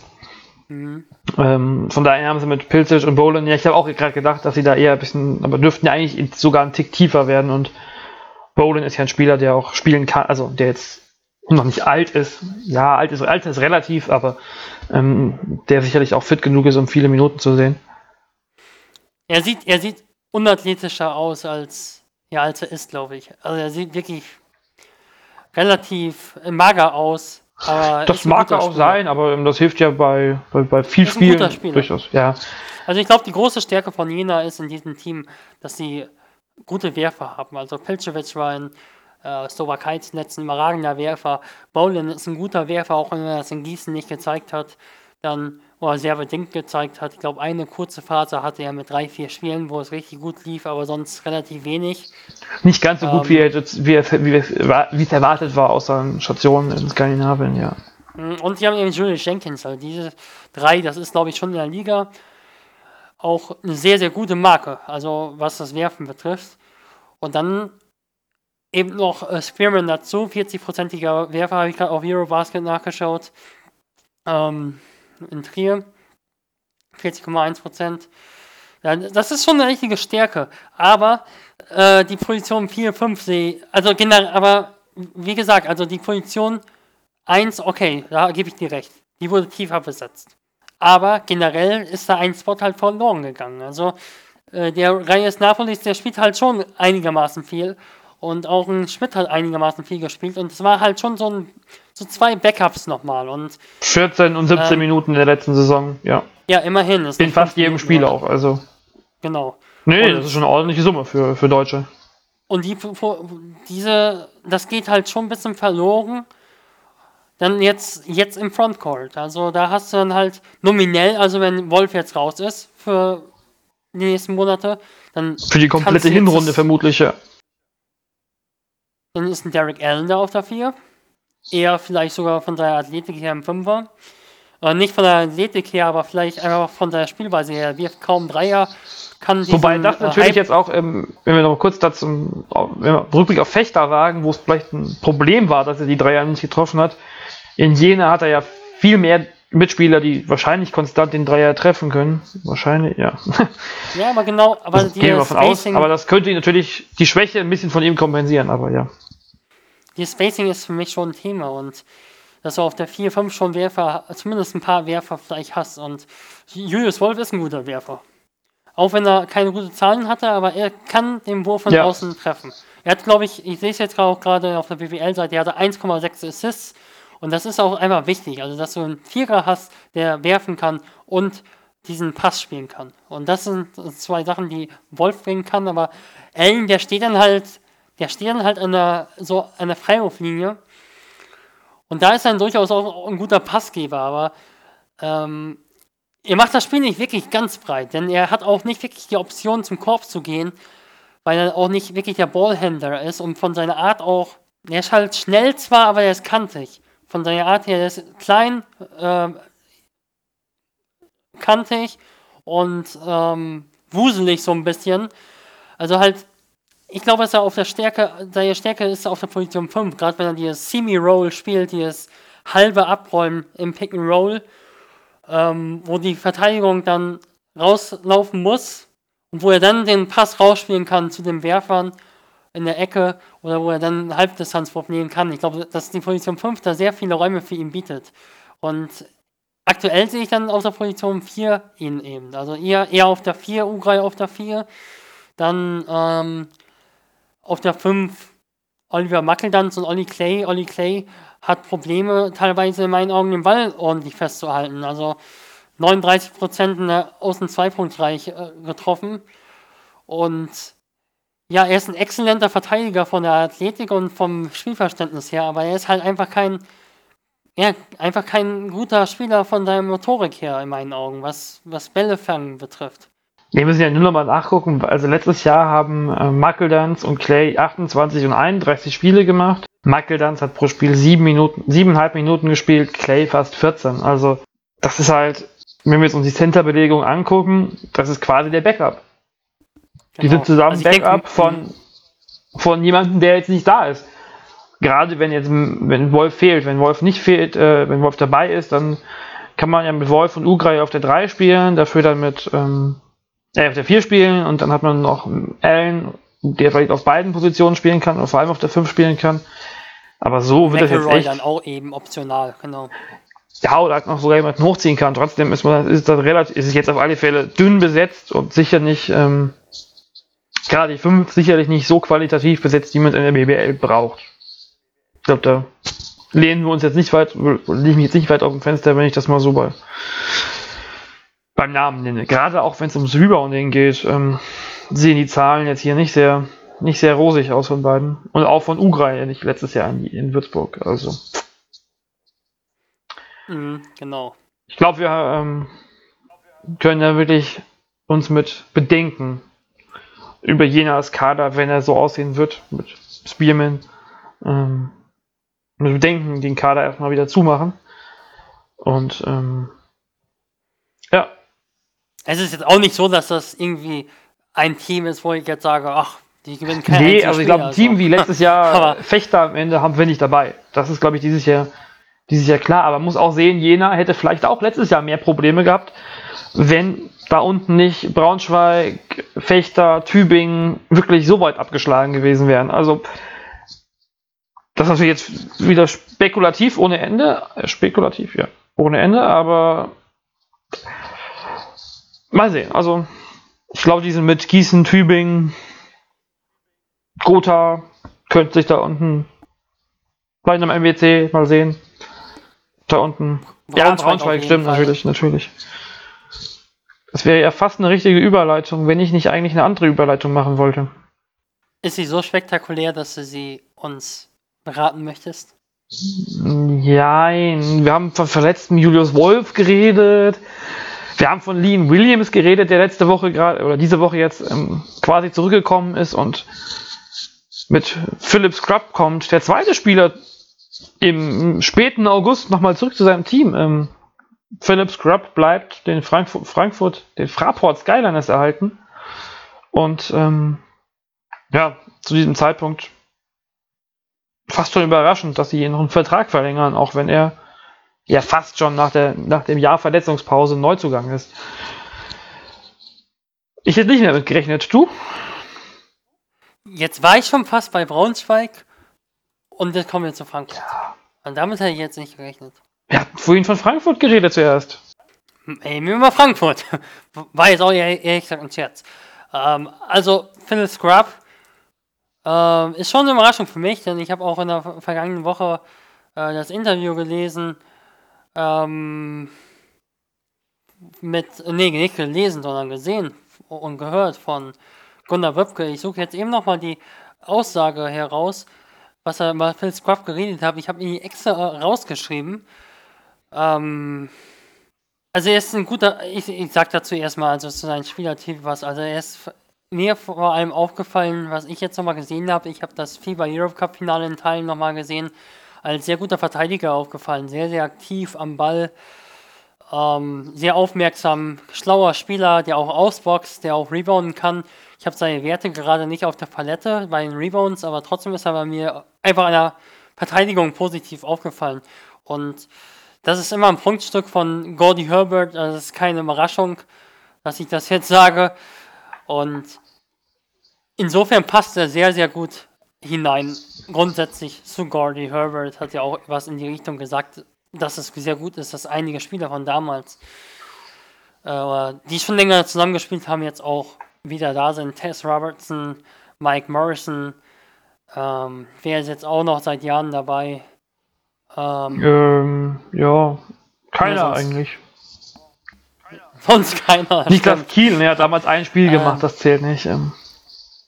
Mhm. Ähm, von daher haben sie mit Pilzic und Bolan, ja, ich habe auch gerade gedacht, dass sie da eher ein bisschen, aber dürften ja eigentlich sogar einen Tick tiefer werden und Bolan ist ja ein Spieler, der auch spielen kann, also der jetzt noch nicht alt ist. Ja, alt ist, alt ist relativ, aber ähm, der sicherlich auch fit genug ist, um viele Minuten zu sehen. Er sieht, er sieht unathletischer aus als, ja, als er ist, glaube ich. Also er sieht wirklich relativ mager aus. Aber das mag auch Spieler. sein, aber das hilft ja bei, bei, bei viel Spielen durchaus. Ja. Also ich glaube, die große Stärke von Jena ist in diesem Team, dass sie gute Werfer haben. Also Pelcevic war ein Äh, Slowakei zuletzt ein überragender Werfer. Bowlen ist ein guter Werfer, auch wenn er das in Gießen nicht gezeigt hat. Dann, oder sehr bedingt gezeigt hat. Ich glaube, eine kurze Phase hatte er mit drei, vier Spielen, wo es richtig gut lief, aber sonst relativ wenig. Nicht ganz so gut, ähm, wie, er, wie, es, wie, es, wie es erwartet war aus seinen Stationen in Skandinavien, ja. Mm, und sie haben eben Julius Jenkins. Also diese drei, das ist, glaube ich, schon in der Liga auch eine sehr, sehr gute Marke, also was das Werfen betrifft. Und dann eben noch äh, Spearman dazu, 40-prozentiger Werfer, habe ich gerade auf Eurobasket nachgeschaut. Ähm, in Trier, 40,1 Prozent. Ja, das ist schon eine richtige Stärke. Aber äh, die Position 4, 5 sehe also generell, aber wie gesagt, also die Position 1, okay, da gebe ich dir recht. Die wurde tiefer besetzt. Aber generell ist da ein Spot halt verloren gegangen. Also äh, der Reyes Napolis, der spielt halt schon einigermaßen viel. Und auch ein Schmidt hat einigermaßen viel gespielt. Und es war halt schon so, ein, so zwei Backups nochmal. Und, 14 und 17 äh, Minuten in der letzten Saison, ja. Ja, immerhin. In fast jedem Spiel auch, also. Genau. Nee, und, das ist schon eine ordentliche Summe für, für Deutsche. Und die, diese, das geht halt schon ein bisschen verloren. Dann jetzt, jetzt im Frontcourt. Also da hast du dann halt nominell, also wenn Wolf jetzt raus ist für die nächsten Monate, dann. Für die komplette Hinrunde vermutlich, ja. Dann ist ein Derek Allen da auf der 4. Eher vielleicht sogar von der Athletik her im 5er. Äh, nicht von der Athletik her, aber vielleicht einfach von der Spielweise her. Wirft kaum Dreier. Kann diesen, Wobei das äh, natürlich jetzt auch, ähm, wenn wir noch kurz dazu, wenn wir Rückblick auf Fechter wagen, wo es vielleicht ein Problem war, dass er die Dreier nicht getroffen hat. In Jena hat er ja viel mehr Mitspieler, die wahrscheinlich konstant den Dreier treffen können. Wahrscheinlich, ja. Ja, aber genau, aber das die aus, aber das könnte natürlich die Schwäche ein bisschen von ihm kompensieren, aber ja. Die Spacing ist für mich schon ein Thema und dass du auf der 4, 5 schon Werfer, zumindest ein paar Werfer vielleicht hast und Julius Wolf ist ein guter Werfer. Auch wenn er keine guten Zahlen hatte, aber er kann den Wurf von ja. außen treffen. Er hat, glaube ich, ich sehe es jetzt auch gerade auf der BWL-Seite, er hatte 1,6 Assists und das ist auch einfach wichtig, also dass du einen Vierer hast, der werfen kann und diesen Pass spielen kann. Und das sind zwei Sachen, die Wolf bringen kann, aber Allen, der steht dann halt, der steht dann halt an der, so an der Freiwurflinie. Und da ist er dann durchaus auch ein guter Passgeber, aber ähm, er macht das Spiel nicht wirklich ganz breit, denn er hat auch nicht wirklich die Option zum Korb zu gehen, weil er auch nicht wirklich der Ballhändler ist und von seiner Art auch, er ist halt schnell zwar, aber er ist kantig von seiner Art her, der ist klein, äh, kantig und ähm, wuselig so ein bisschen. Also halt, ich glaube, dass er auf der Stärke, seine Stärke ist auf der Position 5, gerade wenn er dieses Semi-Roll spielt, dieses halbe Abräumen im Pick-and-Roll, ähm, wo die Verteidigung dann rauslaufen muss und wo er dann den Pass rausspielen kann zu den Werfern in der Ecke oder wo er dann einen Halbdistanzwurf nehmen kann. Ich glaube, dass die Position 5 da sehr viele Räume für ihn bietet. Und aktuell sehe ich dann auf der Position 4 ihn eben. Also eher, eher auf der 4, Ugrai auf der 4. Dann ähm, auf der 5 Oliver Mackeldanz und Olli Clay. Olli Clay hat Probleme, teilweise in meinen Augen den Ball ordentlich festzuhalten. Also 39% in der Außen-2-Punkt-Reich äh, getroffen. Und ja, er ist ein exzellenter Verteidiger von der Athletik und vom Spielverständnis her, aber er ist halt einfach kein, ja, einfach kein guter Spieler von der Motorik her, in meinen Augen, was, was Bälle fangen betrifft. Wir müssen ja nur noch mal nachgucken. Also letztes Jahr haben äh, Makeldans und Clay 28 und 31 Spiele gemacht. Makeldans hat pro Spiel sieben Minuten, siebeneinhalb Minuten gespielt, Clay fast 14. Also das ist halt, wenn wir jetzt uns die Centerbelegung angucken, das ist quasi der Backup. Die sind genau. zusammen also Backup denke, von, von jemandem, der jetzt nicht da ist. Gerade wenn jetzt, wenn Wolf fehlt, wenn Wolf nicht fehlt, äh, wenn Wolf dabei ist, dann kann man ja mit Wolf und Ugrai auf der 3 spielen, dafür dann mit ähm, äh, auf der 4 spielen und dann hat man noch Allen, der vielleicht auf beiden Positionen spielen kann und vor allem auf der 5 spielen kann. Aber so wird McElroy das jetzt echt... dann auch eben optional, genau. Ja, oder noch sogar jemanden hochziehen kann. Trotzdem ist man, ist das relativ, ist es jetzt auf alle Fälle dünn besetzt und sicher nicht ähm, Klar, die 5 sicherlich nicht so qualitativ besetzt, wie man es in der BBL braucht. Ich glaube, da lehnen wir uns jetzt nicht weit, liegen jetzt nicht weit auf dem Fenster, wenn ich das mal so bei, beim Namen nenne. Gerade auch wenn es ums Rebounding geht, ähm, sehen die Zahlen jetzt hier nicht sehr nicht sehr rosig aus von beiden. Und auch von Ugrei nicht letztes Jahr in, in Würzburg. Also. Mhm, genau. Ich glaube, wir ähm, können da wirklich uns mit Bedenken über Jenas Kader, wenn er so aussehen wird, mit Spearman, ähm, mit Bedenken den Kader erstmal wieder zumachen. Und ähm. Es ist jetzt auch nicht so, dass das irgendwie ein Team ist, wo ich jetzt sage, ach, die gewinnen kein Nee, also ich glaube, ein Team also. wie letztes Jahr Fechter am Ende haben wir nicht dabei. Das ist, glaube ich, dieses Jahr, dieses Jahr klar. Aber man muss auch sehen, Jena hätte vielleicht auch letztes Jahr mehr Probleme gehabt, wenn da unten nicht Braunschweig, Fechter, Tübingen wirklich so weit abgeschlagen gewesen wären. Also das ist jetzt wieder spekulativ ohne Ende. Äh, spekulativ, ja. Ohne Ende, aber mal sehen. Also ich glaube, die sind mit Gießen, Tübingen, Gotha könnte sich da unten vielleicht am MWC mal sehen. Da unten. Braunschweig ja, Braunschweig stimmt Fall. natürlich, natürlich. Das wäre ja fast eine richtige Überleitung, wenn ich nicht eigentlich eine andere Überleitung machen wollte. Ist sie so spektakulär, dass du sie uns beraten möchtest? Nein, wir haben von verletzten Julius Wolf geredet. Wir haben von Lean Williams geredet, der letzte Woche gerade oder diese Woche jetzt ähm, quasi zurückgekommen ist und mit Philip Scrub kommt der zweite Spieler im späten August nochmal zurück zu seinem Team. Ähm, Philip Scrub bleibt den Frankfurt, Frankfurt den Fraport Skyliners erhalten. Und ähm, ja, zu diesem Zeitpunkt fast schon überraschend, dass sie ihn noch einen Vertrag verlängern, auch wenn er ja fast schon nach, der, nach dem Jahr Verletzungspause Neuzugang ist. Ich hätte nicht mehr damit gerechnet. Du? Jetzt war ich schon fast bei Braunschweig und jetzt kommen wir zu Frankfurt. Ja. Und damit hätte ich jetzt nicht gerechnet. Wir hatten vorhin von Frankfurt geredet zuerst. Ey, mir mal Frankfurt. War jetzt auch ehrlich gesagt ein Scherz. Ähm, also, Phil Scrub ähm, ist schon eine Überraschung für mich, denn ich habe auch in der vergangenen Woche äh, das Interview gelesen ähm, mit, nee, nicht gelesen, sondern gesehen und gehört von Gunnar Wöpke. Ich suche jetzt eben nochmal die Aussage heraus, was er über Phil Scruff geredet hat. Ich habe ihn extra rausgeschrieben. Ähm, also er ist ein guter, ich, ich sag dazu erstmal, also zu seinem Spielertyp was, also er ist mir vor allem aufgefallen, was ich jetzt nochmal gesehen habe, ich habe das FIBA Europe Cup Finale in Teilen nochmal gesehen, als sehr guter Verteidiger aufgefallen, sehr, sehr aktiv am Ball, ähm, sehr aufmerksam, schlauer Spieler, der auch ausboxt, der auch rebounden kann. Ich habe seine Werte gerade nicht auf der Palette bei den Rebounds, aber trotzdem ist er bei mir einfach der Verteidigung positiv aufgefallen. Und das ist immer ein Punktstück von Gordy Herbert, das ist keine Überraschung, dass ich das jetzt sage. Und insofern passt er sehr, sehr gut hinein. Grundsätzlich zu Gordy Herbert hat ja auch was in die Richtung gesagt, dass es sehr gut ist, dass einige Spieler von damals, äh, die schon länger zusammengespielt haben, jetzt auch wieder da sind. Tess Robertson, Mike Morrison, ähm, wer ist jetzt auch noch seit Jahren dabei? Ähm, ähm ja, keiner eigentlich. Sonst keiner. Niklas Kiel, er hat damals ein Spiel gemacht, ähm, das zählt nicht.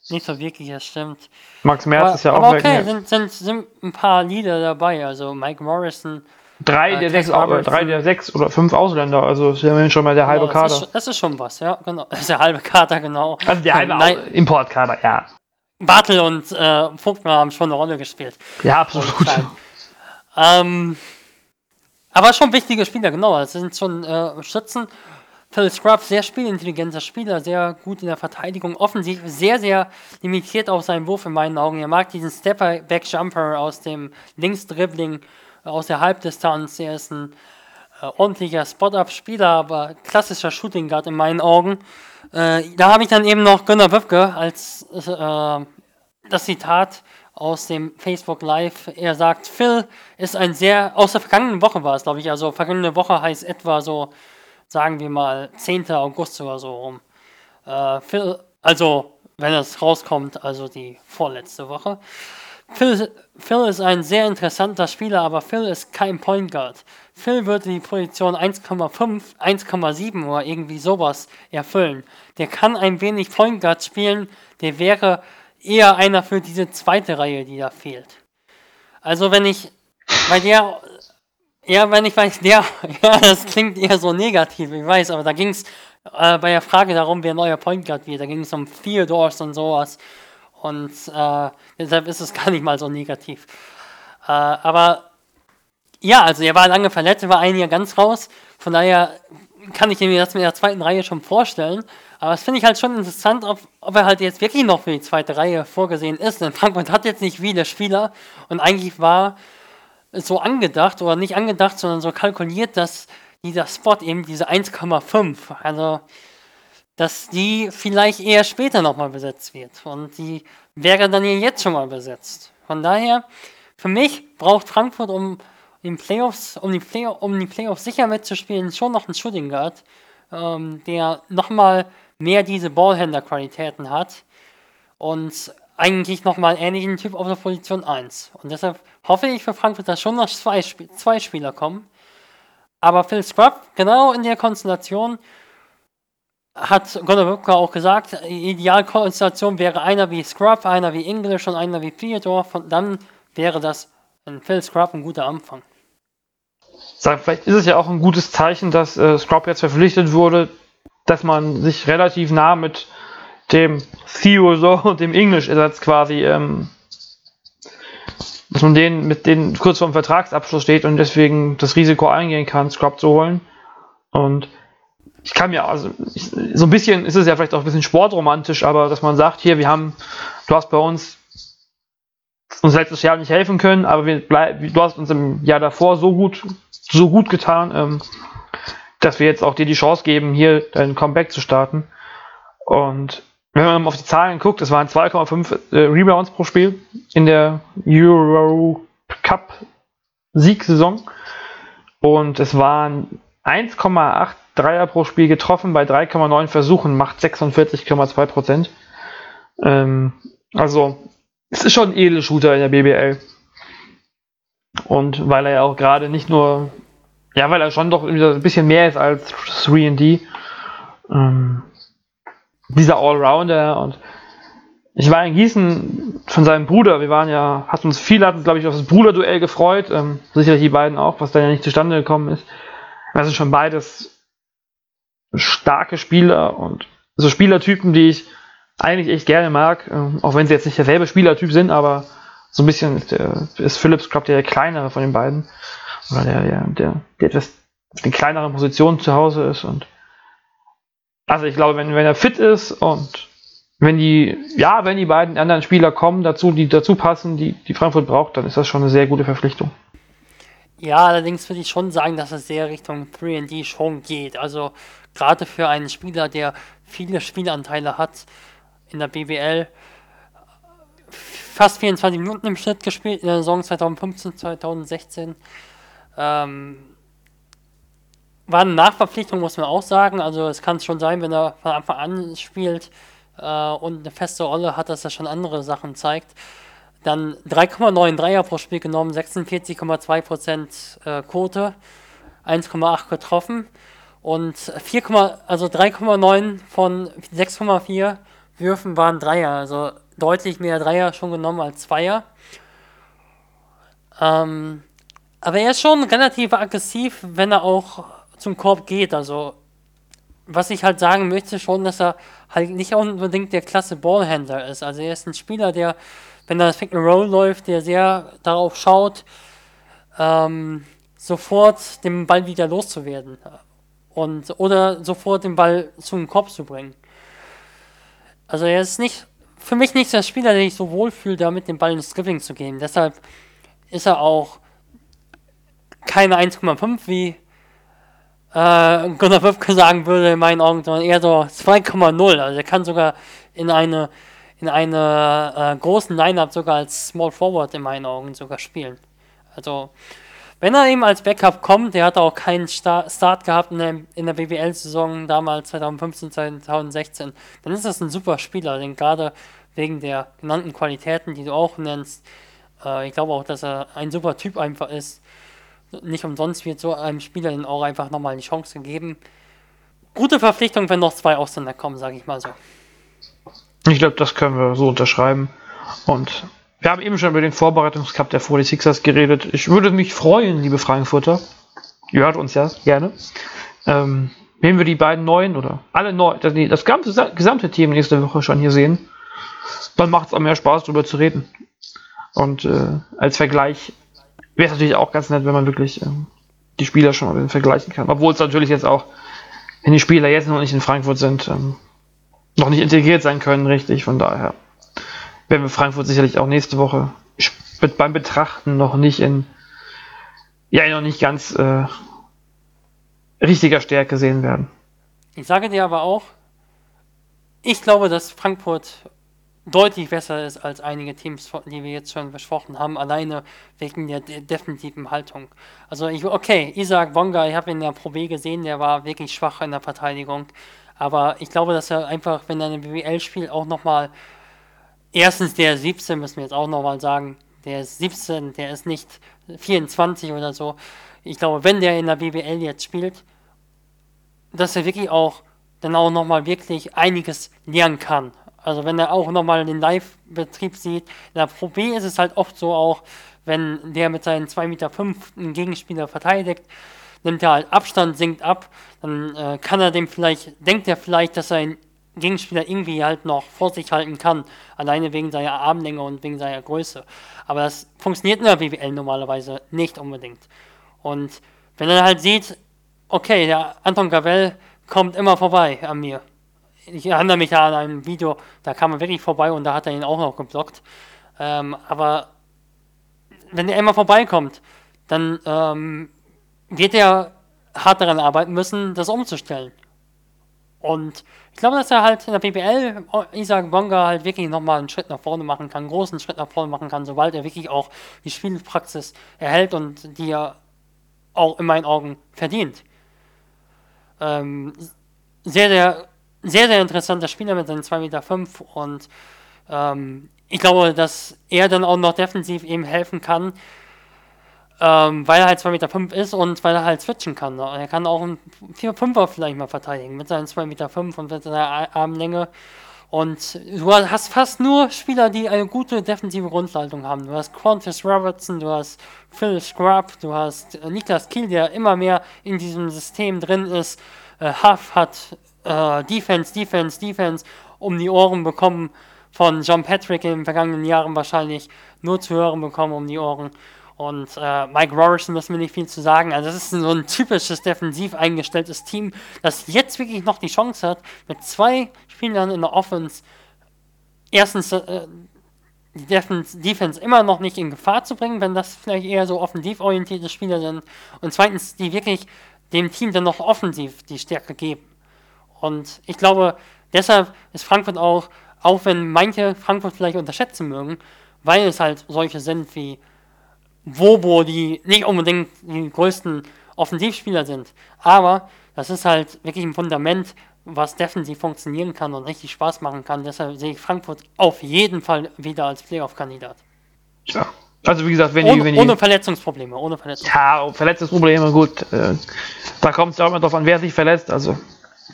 Nicht so wirklich, das stimmt. Max Merz aber, ist ja auch Aber okay, sind, sind, sind ein paar Lieder dabei, also Mike Morrison. Drei, äh, der sechs, drei der sechs oder fünf Ausländer, also ist ja schon mal der halbe Kader. Das ist, das ist, schon was, ja, genau. Das ist der halbe Kader, genau. Also der halbe Nein, Importkader, ja. Bartel und äh, Vogtmann haben schon eine Rolle gespielt. Ja, absolut. Ähm, aber schon wichtige Spieler, genau. Das sind schon äh, Schützen. Phil Scrubb, sehr spielintelligenter Spieler, sehr gut in der Verteidigung, offensiv sehr, sehr limitiert auf seinen Wurf in meinen Augen. Er mag diesen Stepper-Back-Jumper aus dem Linksdribbling, äh, aus der Halbdistanz. Er ist ein äh, ordentlicher Spot-Up-Spieler, aber klassischer Shooting Guard in meinen Augen. Äh, da habe ich dann eben noch Gunnar Wöpke als äh, das Zitat aus dem Facebook Live. Er sagt, Phil ist ein sehr, aus der vergangenen Woche war es, glaube ich, also vergangene Woche heißt etwa so sagen wir mal 10. August oder so rum. Äh, Phil, also, wenn es rauskommt, also die vorletzte Woche. Phil, Phil ist ein sehr interessanter Spieler, aber Phil ist kein Point Guard. Phil würde die Position 1,5, 1,7 oder irgendwie sowas erfüllen. Der kann ein wenig Point Guard spielen, der wäre eher einer für diese zweite Reihe, die da fehlt. Also wenn ich bei der, ja, wenn ich weiß, der, ja, das klingt eher so negativ, ich weiß, aber da ging es äh, bei der Frage darum, wer neuer Point Guard wird, da ging es um Theodors und sowas. Und äh, deshalb ist es gar nicht mal so negativ. Äh, aber ja, also er war lange verletzt, er war ein Jahr ganz raus. Von daher kann ich mir das mit der zweiten Reihe schon vorstellen. Aber das finde ich halt schon interessant, ob, ob er halt jetzt wirklich noch für die zweite Reihe vorgesehen ist. Denn Frankfurt hat jetzt nicht viele Spieler und eigentlich war so angedacht oder nicht angedacht, sondern so kalkuliert, dass dieser Spot eben diese 1,5, also dass die vielleicht eher später nochmal besetzt wird. Und die wäre dann jetzt schon mal besetzt. Von daher, für mich braucht Frankfurt, um in Playoffs, um die, Play um die Playoffs sicher mitzuspielen, schon noch einen Shooting Guard, ähm, der nochmal mehr diese Ballhändler-Qualitäten hat und eigentlich nochmal einen ähnlichen Typ auf der Position 1. Und deshalb hoffe ich für Frankfurt, dass schon noch zwei, Sp zwei Spieler kommen. Aber Phil Scrub, genau in der Konstellation, hat Gunnar Wipka auch gesagt, die Idealkonstellation wäre einer wie Scrub, einer wie English und einer wie Theodore. Dann wäre das ein Phil Scrub ein guter Anfang. Vielleicht ist es ja auch ein gutes Zeichen, dass äh, Scrub jetzt verpflichtet wurde, dass man sich relativ nah mit dem Theodore und dem English-Ersatz quasi, ähm, dass man den mit denen kurz vorm Vertragsabschluss steht und deswegen das Risiko eingehen kann, Scrub zu holen. Und ich kann mir, also ich, so ein bisschen ist es ja vielleicht auch ein bisschen sportromantisch, aber dass man sagt, hier, wir haben, du hast bei uns uns letztes Jahr nicht helfen können, aber wir bleib, du hast uns im Jahr davor so gut, so gut getan, ähm, dass wir jetzt auch dir die Chance geben, hier dein Comeback zu starten. Und wenn man auf die Zahlen guckt, es waren 2,5 äh, Rebounds pro Spiel in der Euro Cup Siegsaison und es waren 1,8 Dreier pro Spiel getroffen bei 3,9 Versuchen, macht 46,2 Prozent. Ähm, also es ist schon ein Edelshooter in der BBL. Und weil er ja auch gerade nicht nur, ja, weil er schon doch ein bisschen mehr ist als 3D. Ähm, dieser Allrounder und ich war in Gießen von seinem Bruder. Wir waren ja, hat uns viel, hat uns glaube ich auf das Bruderduell gefreut. Ähm, sicherlich die beiden auch, was dann ja nicht zustande gekommen ist. Das sind schon beides starke Spieler und so Spielertypen, die ich eigentlich echt gerne mag, äh, auch wenn sie jetzt nicht derselbe Spielertyp sind, aber so ein bisschen ist, der, ist Phillips Club der kleinere von den beiden. Oder der, der, der, der etwas in kleineren Positionen zu Hause ist. Und also ich glaube, wenn, wenn er fit ist und wenn die, ja, wenn die beiden anderen Spieler kommen dazu, die dazu passen, die, die Frankfurt braucht, dann ist das schon eine sehr gute Verpflichtung. Ja, allerdings würde ich schon sagen, dass es sehr Richtung 3D schon geht. Also gerade für einen Spieler, der viele Spielanteile hat, in der BBL fast 24 Minuten im Schnitt gespielt in der Saison 2015, 2016. Ähm, war eine Nachverpflichtung, muss man auch sagen. Also es kann schon sein, wenn er von Anfang an spielt äh, und eine feste Rolle hat, dass er schon andere Sachen zeigt. Dann 3,9 Dreier pro Spiel genommen, 46,2% äh, Quote, 1,8 getroffen und 4, also 3,9 von 6,4 Würfen waren Dreier, also deutlich mehr Dreier schon genommen als Zweier. Ähm, aber er ist schon relativ aggressiv, wenn er auch zum Korb geht. Also, was ich halt sagen möchte, schon, dass er halt nicht unbedingt der klasse Ballhändler ist. Also, er ist ein Spieler, der, wenn er das Pick and Roll läuft, der sehr darauf schaut, ähm, sofort den Ball wieder loszuwerden. Und, oder sofort den Ball zum Korb zu bringen. Also er ist nicht, für mich nicht der Spieler, der sich so wohlfühlt, damit den Ball ins Dribbling zu geben. Deshalb ist er auch keine 1,5 wie äh, Gunnar Wöpke sagen würde in meinen Augen, sondern eher so 2,0. Also er kann sogar in eine in einer äh, großen Lineup sogar als Small Forward in meinen Augen sogar spielen. Also wenn er eben als Backup kommt, der hat auch keinen Start gehabt in der, in der BWL-Saison damals 2015, 2016, dann ist das ein super Spieler, denn gerade wegen der genannten Qualitäten, die du auch nennst, äh, ich glaube auch, dass er ein super Typ einfach ist. Nicht umsonst wird so einem Spieler dann auch einfach nochmal die Chance gegeben. Gute Verpflichtung, wenn noch zwei Ausländer kommen, sage ich mal so. Ich glaube, das können wir so unterschreiben. Und wir haben eben schon über den Vorbereitungscup der 46ers geredet. Ich würde mich freuen, liebe Frankfurter. Ihr hört uns ja gerne. Ähm, wenn wir die beiden neuen oder alle neu, das, das gesamte, gesamte Team nächste Woche schon hier sehen, dann macht es auch mehr Spaß, darüber zu reden. Und äh, als Vergleich wäre es natürlich auch ganz nett, wenn man wirklich ähm, die Spieler schon mal vergleichen kann. Obwohl es natürlich jetzt auch, wenn die Spieler jetzt noch nicht in Frankfurt sind, ähm, noch nicht integriert sein können, richtig. Von daher werden wir Frankfurt sicherlich auch nächste Woche beim Betrachten noch nicht in, ja, noch nicht ganz äh, richtiger Stärke sehen werden. Ich sage dir aber auch, ich glaube, dass Frankfurt deutlich besser ist als einige Teams, die wir jetzt schon besprochen haben, alleine wegen der de definitiven Haltung. Also ich, okay, Isaac Bonga, ich habe ihn in der Pro B gesehen, der war wirklich schwach in der Verteidigung. Aber ich glaube, dass er einfach, wenn er eine BWL spielt, auch nochmal, erstens der 17, müssen wir jetzt auch nochmal sagen, der ist 17, der ist nicht 24 oder so. Ich glaube, wenn der in der BWL jetzt spielt, dass er wirklich auch dann auch nochmal wirklich einiges lernen kann. Also wenn er auch nochmal den Live-Betrieb sieht. In der Pro B ist es halt oft so auch, wenn der mit seinen 2,5 Meter einen Gegenspieler verteidigt, nimmt er halt Abstand, sinkt ab, dann äh, kann er dem vielleicht, denkt er vielleicht, dass er einen Gegenspieler irgendwie halt noch vor sich halten kann, alleine wegen seiner Armlänge und wegen seiner Größe. Aber das funktioniert in der BWL normalerweise nicht unbedingt. Und wenn er halt sieht, okay, der Anton Gavel kommt immer vorbei an mir, ich erinnere mich an ein Video, da kam er wirklich vorbei und da hat er ihn auch noch geblockt. Ähm, aber wenn er immer vorbeikommt, dann ähm, wird er hart daran arbeiten müssen, das umzustellen. Und ich glaube, dass er halt in der BBL Isaac Bonga halt wirklich nochmal einen Schritt nach vorne machen kann, einen großen Schritt nach vorne machen kann, sobald er wirklich auch die Spielpraxis erhält und die er auch in meinen Augen verdient. Ähm, sehr, sehr sehr, sehr interessanter Spieler mit seinen 2,5 Meter fünf und ähm, ich glaube, dass er dann auch noch defensiv eben helfen kann, ähm, weil er halt 2,5 Meter fünf ist und weil er halt switchen kann. Er kann auch einen 4-5er vielleicht mal verteidigen mit seinen 2,5 Meter fünf und mit seiner Armlänge. Und du hast fast nur Spieler, die eine gute defensive Grundleitung haben. Du hast Qantas Robertson, du hast Phil Scrub, du hast Niklas Kiel, der immer mehr in diesem System drin ist. Äh, Huff hat äh, Defense, Defense, Defense um die Ohren bekommen von John Patrick in den vergangenen Jahren wahrscheinlich nur zu hören bekommen um die Ohren. Und äh, Mike Rorison müssen wir nicht viel zu sagen. Also, das ist so ein typisches defensiv eingestelltes Team, das jetzt wirklich noch die Chance hat, mit zwei Spielern in der Offense erstens äh, die Defense, Defense immer noch nicht in Gefahr zu bringen, wenn das vielleicht eher so offensiv orientierte Spieler sind. Und zweitens, die wirklich dem Team dann noch offensiv die Stärke geben. Und ich glaube, deshalb ist Frankfurt auch, auch wenn manche Frankfurt vielleicht unterschätzen mögen, weil es halt solche sind wie Wobo, die nicht unbedingt die größten Offensivspieler sind. Aber das ist halt wirklich ein Fundament, was defensiv funktionieren kann und richtig Spaß machen kann. Deshalb sehe ich Frankfurt auf jeden Fall wieder als Playoff-Kandidat. Ja. Also wie gesagt, wenn ohne, die, wenn die, ohne Verletzungsprobleme, ohne Verletzungsprobleme. Ja, Verletzungsprobleme, gut. Äh, da kommt es auch immer drauf an, wer sich verletzt. Also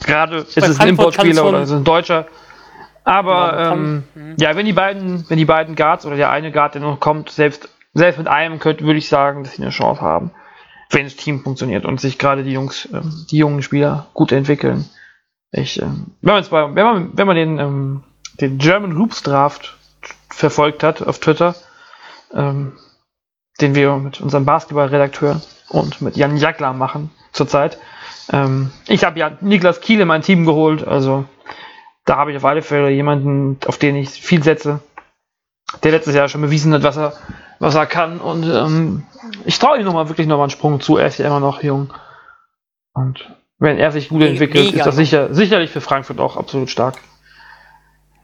Gerade ist es ein Importspieler oder ist es ein Deutscher. Aber ja, ähm, mhm. ja, wenn die beiden, wenn die beiden Guards oder der eine Guard, der noch kommt, selbst, selbst mit einem könnte, würde ich sagen, dass sie eine Chance haben, wenn das Team funktioniert und sich gerade die Jungs, ähm, die jungen Spieler gut entwickeln. Ich, ähm, wenn man bei, wenn man, wenn man den, ähm, den German Hoops Draft verfolgt hat auf Twitter, ähm, den wir mit unserem Basketballredakteur und mit Jan Jagler machen zurzeit, ähm, ich habe ja Niklas Kiel in mein Team geholt, also da habe ich auf alle Fälle jemanden, auf den ich viel setze, der letztes Jahr schon bewiesen hat, was er, was er kann. Und ähm, ich traue ihm nochmal wirklich nochmal einen Sprung zu. Er ist ja immer noch jung. Und wenn er sich gut entwickelt, Mega ist das sicher, sicherlich für Frankfurt auch absolut stark.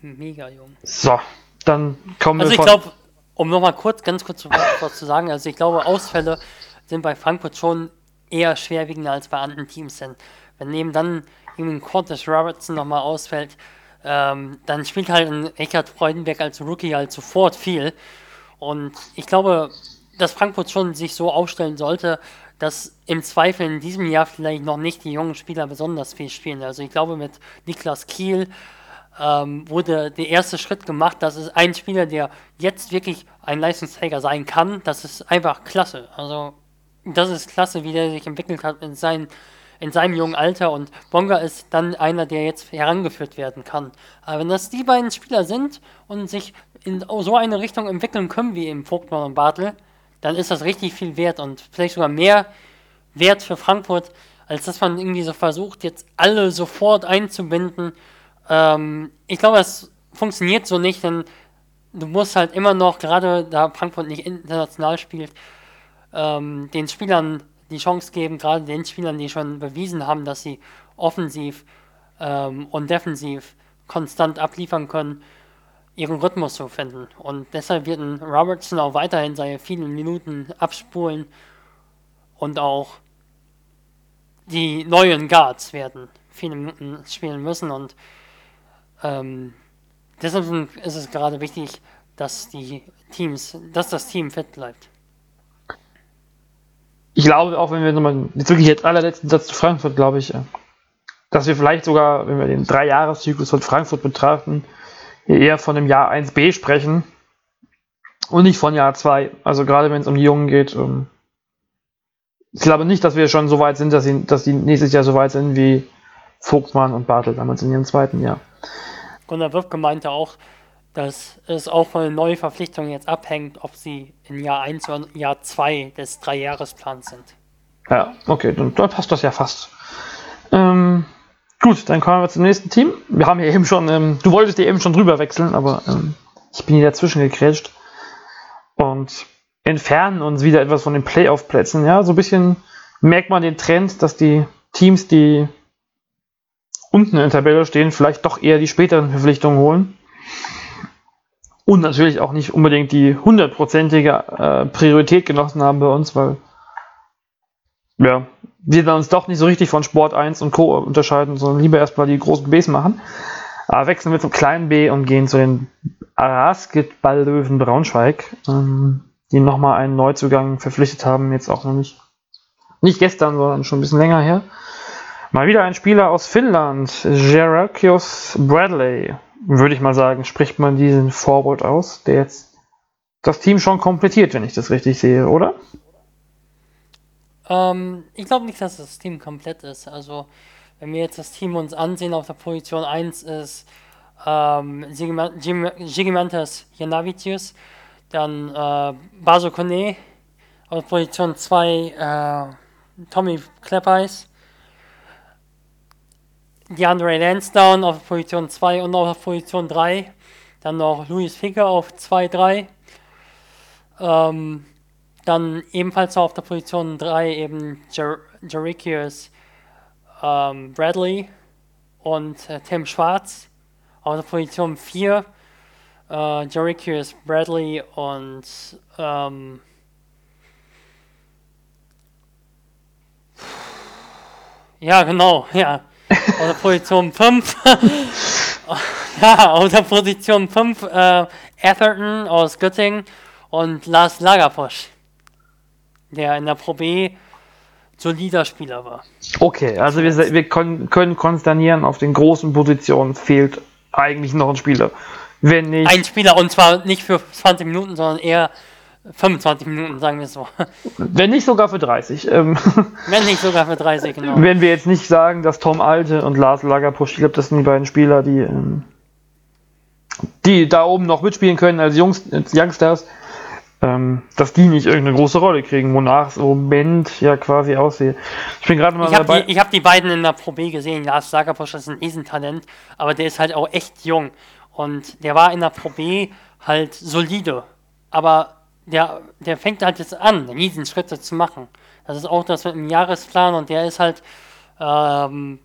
Mega jung. So, dann kommen also wir. Also ich glaube, um nochmal kurz, ganz kurz was zu sagen, also ich glaube, Ausfälle sind bei Frankfurt schon eher schwerwiegender als bei anderen Teams sind. Wenn neben dann ein Qantas Robertson nochmal ausfällt, ähm, dann spielt halt ein Eckhard Freudenberg als Rookie halt sofort viel. Und ich glaube, dass Frankfurt schon sich so aufstellen sollte, dass im Zweifel in diesem Jahr vielleicht noch nicht die jungen Spieler besonders viel spielen. Also ich glaube mit Niklas Kiel ähm, wurde der erste Schritt gemacht. Das ist ein Spieler, der jetzt wirklich ein Leistungsträger sein kann. Das ist einfach klasse. Also, das ist klasse, wie der sich entwickelt hat in, sein, in seinem jungen Alter. Und Bonga ist dann einer, der jetzt herangeführt werden kann. Aber wenn das die beiden Spieler sind und sich in so eine Richtung entwickeln können wie im Vogtmann und Bartel, dann ist das richtig viel wert und vielleicht sogar mehr Wert für Frankfurt, als dass man irgendwie so versucht, jetzt alle sofort einzubinden. Ähm, ich glaube, das funktioniert so nicht, denn du musst halt immer noch, gerade da Frankfurt nicht international spielt, ähm, den Spielern die Chance geben, gerade den Spielern, die schon bewiesen haben, dass sie offensiv ähm, und defensiv konstant abliefern können, ihren Rhythmus zu finden. Und deshalb wird Robertson auch weiterhin seine vielen Minuten abspulen und auch die neuen Guards werden viele Minuten spielen müssen und ähm, deshalb ist es gerade wichtig, dass die Teams, dass das Team fit bleibt. Ich glaube, auch wenn wir nochmal jetzt wirklich jetzt allerletzten Satz zu Frankfurt, glaube ich, äh, dass wir vielleicht sogar, wenn wir den Dreijahreszyklus von Frankfurt betrachten, eher von dem Jahr 1b sprechen und nicht von Jahr 2. Also gerade wenn es um die Jungen geht. Ähm, ich glaube nicht, dass wir schon so weit sind, dass, sie, dass die nächstes Jahr so weit sind wie Vogtmann und Bartel damals in ihrem zweiten Jahr. Gunnar Wirfke meinte auch, dass es auch von den neuen Verpflichtungen jetzt abhängt, ob sie in Jahr 1 oder Jahr 2 des Dreijahresplans sind. Ja, okay, dann, dann passt das ja fast. Ähm, Gut, dann kommen wir zum nächsten Team. Wir haben hier eben schon, ähm, du wolltest dir eben schon drüber wechseln, aber ähm, ich bin hier dazwischen gekrätscht und entfernen uns wieder etwas von den Playoff-Plätzen. Ja, so ein bisschen merkt man den Trend, dass die Teams, die unten in der Tabelle stehen, vielleicht doch eher die späteren Verpflichtungen holen. Und natürlich auch nicht unbedingt die hundertprozentige äh, Priorität genossen haben bei uns, weil ja, wir dann uns doch nicht so richtig von Sport 1 und Co. unterscheiden, sondern lieber erstmal die großen Bs machen. Aber wechseln wir zum kleinen B und gehen zu den Basketball-Löwen Braunschweig, ähm, die nochmal einen Neuzugang verpflichtet haben, jetzt auch noch nicht, nicht gestern, sondern schon ein bisschen länger her. Mal wieder ein Spieler aus Finnland, Gerakios Bradley, würde ich mal sagen, spricht man diesen Forward aus, der jetzt das Team schon komplettiert, wenn ich das richtig sehe, oder? Ähm, ich glaube nicht, dass das Team komplett ist. Also, wenn wir jetzt das Team uns ansehen, auf der Position 1 ist ähm, Gigimantas Janavicius, dann äh, Baso Kone, auf Position 2 äh, Tommy Kleppeis, DeAndre Lansdowne auf Position 2 und auf Position 3, dann noch Luis Ficker auf 2, 3. Ähm, dann ebenfalls auf der Position 3 eben Jer Jerichius ähm, Bradley und äh, Tim Schwarz. Auf der Position 4 äh, Jerichius Bradley und ähm, ja, genau, ja. Auf der Position 5 ja, auf der Position 5 äh, Atherton aus Göttingen und Lars Lagerposch der in der Pro B solider Spieler war. Okay, also wir, wir können, können konsternieren, auf den großen Positionen fehlt eigentlich noch ein Spieler. Wenn nicht. Ein Spieler und zwar nicht für 20 Minuten, sondern eher 25 Minuten, sagen wir so. Wenn nicht sogar für 30. Ähm, Wenn nicht sogar für 30, genau. Wenn wir jetzt nicht sagen, dass Tom Alte und Lars Lagerpusch, ich glaube, das sind die beiden Spieler, die, ähm, die da oben noch mitspielen können als, Jungs, als Youngsters, ähm, dass die nicht irgendeine große Rolle kriegen, wonach es im Moment ja quasi aussieht. Ich bin gerade mal ich dabei. Die, ich habe die beiden in der Pro B gesehen. Lars Lagerposch ist ein Riesentalent, aber der ist halt auch echt jung. Und der war in der Pro B halt solide. Aber der, der fängt halt jetzt an, Riesenschritte zu machen. Das ist auch das mit dem Jahresplan und der ist halt ähm,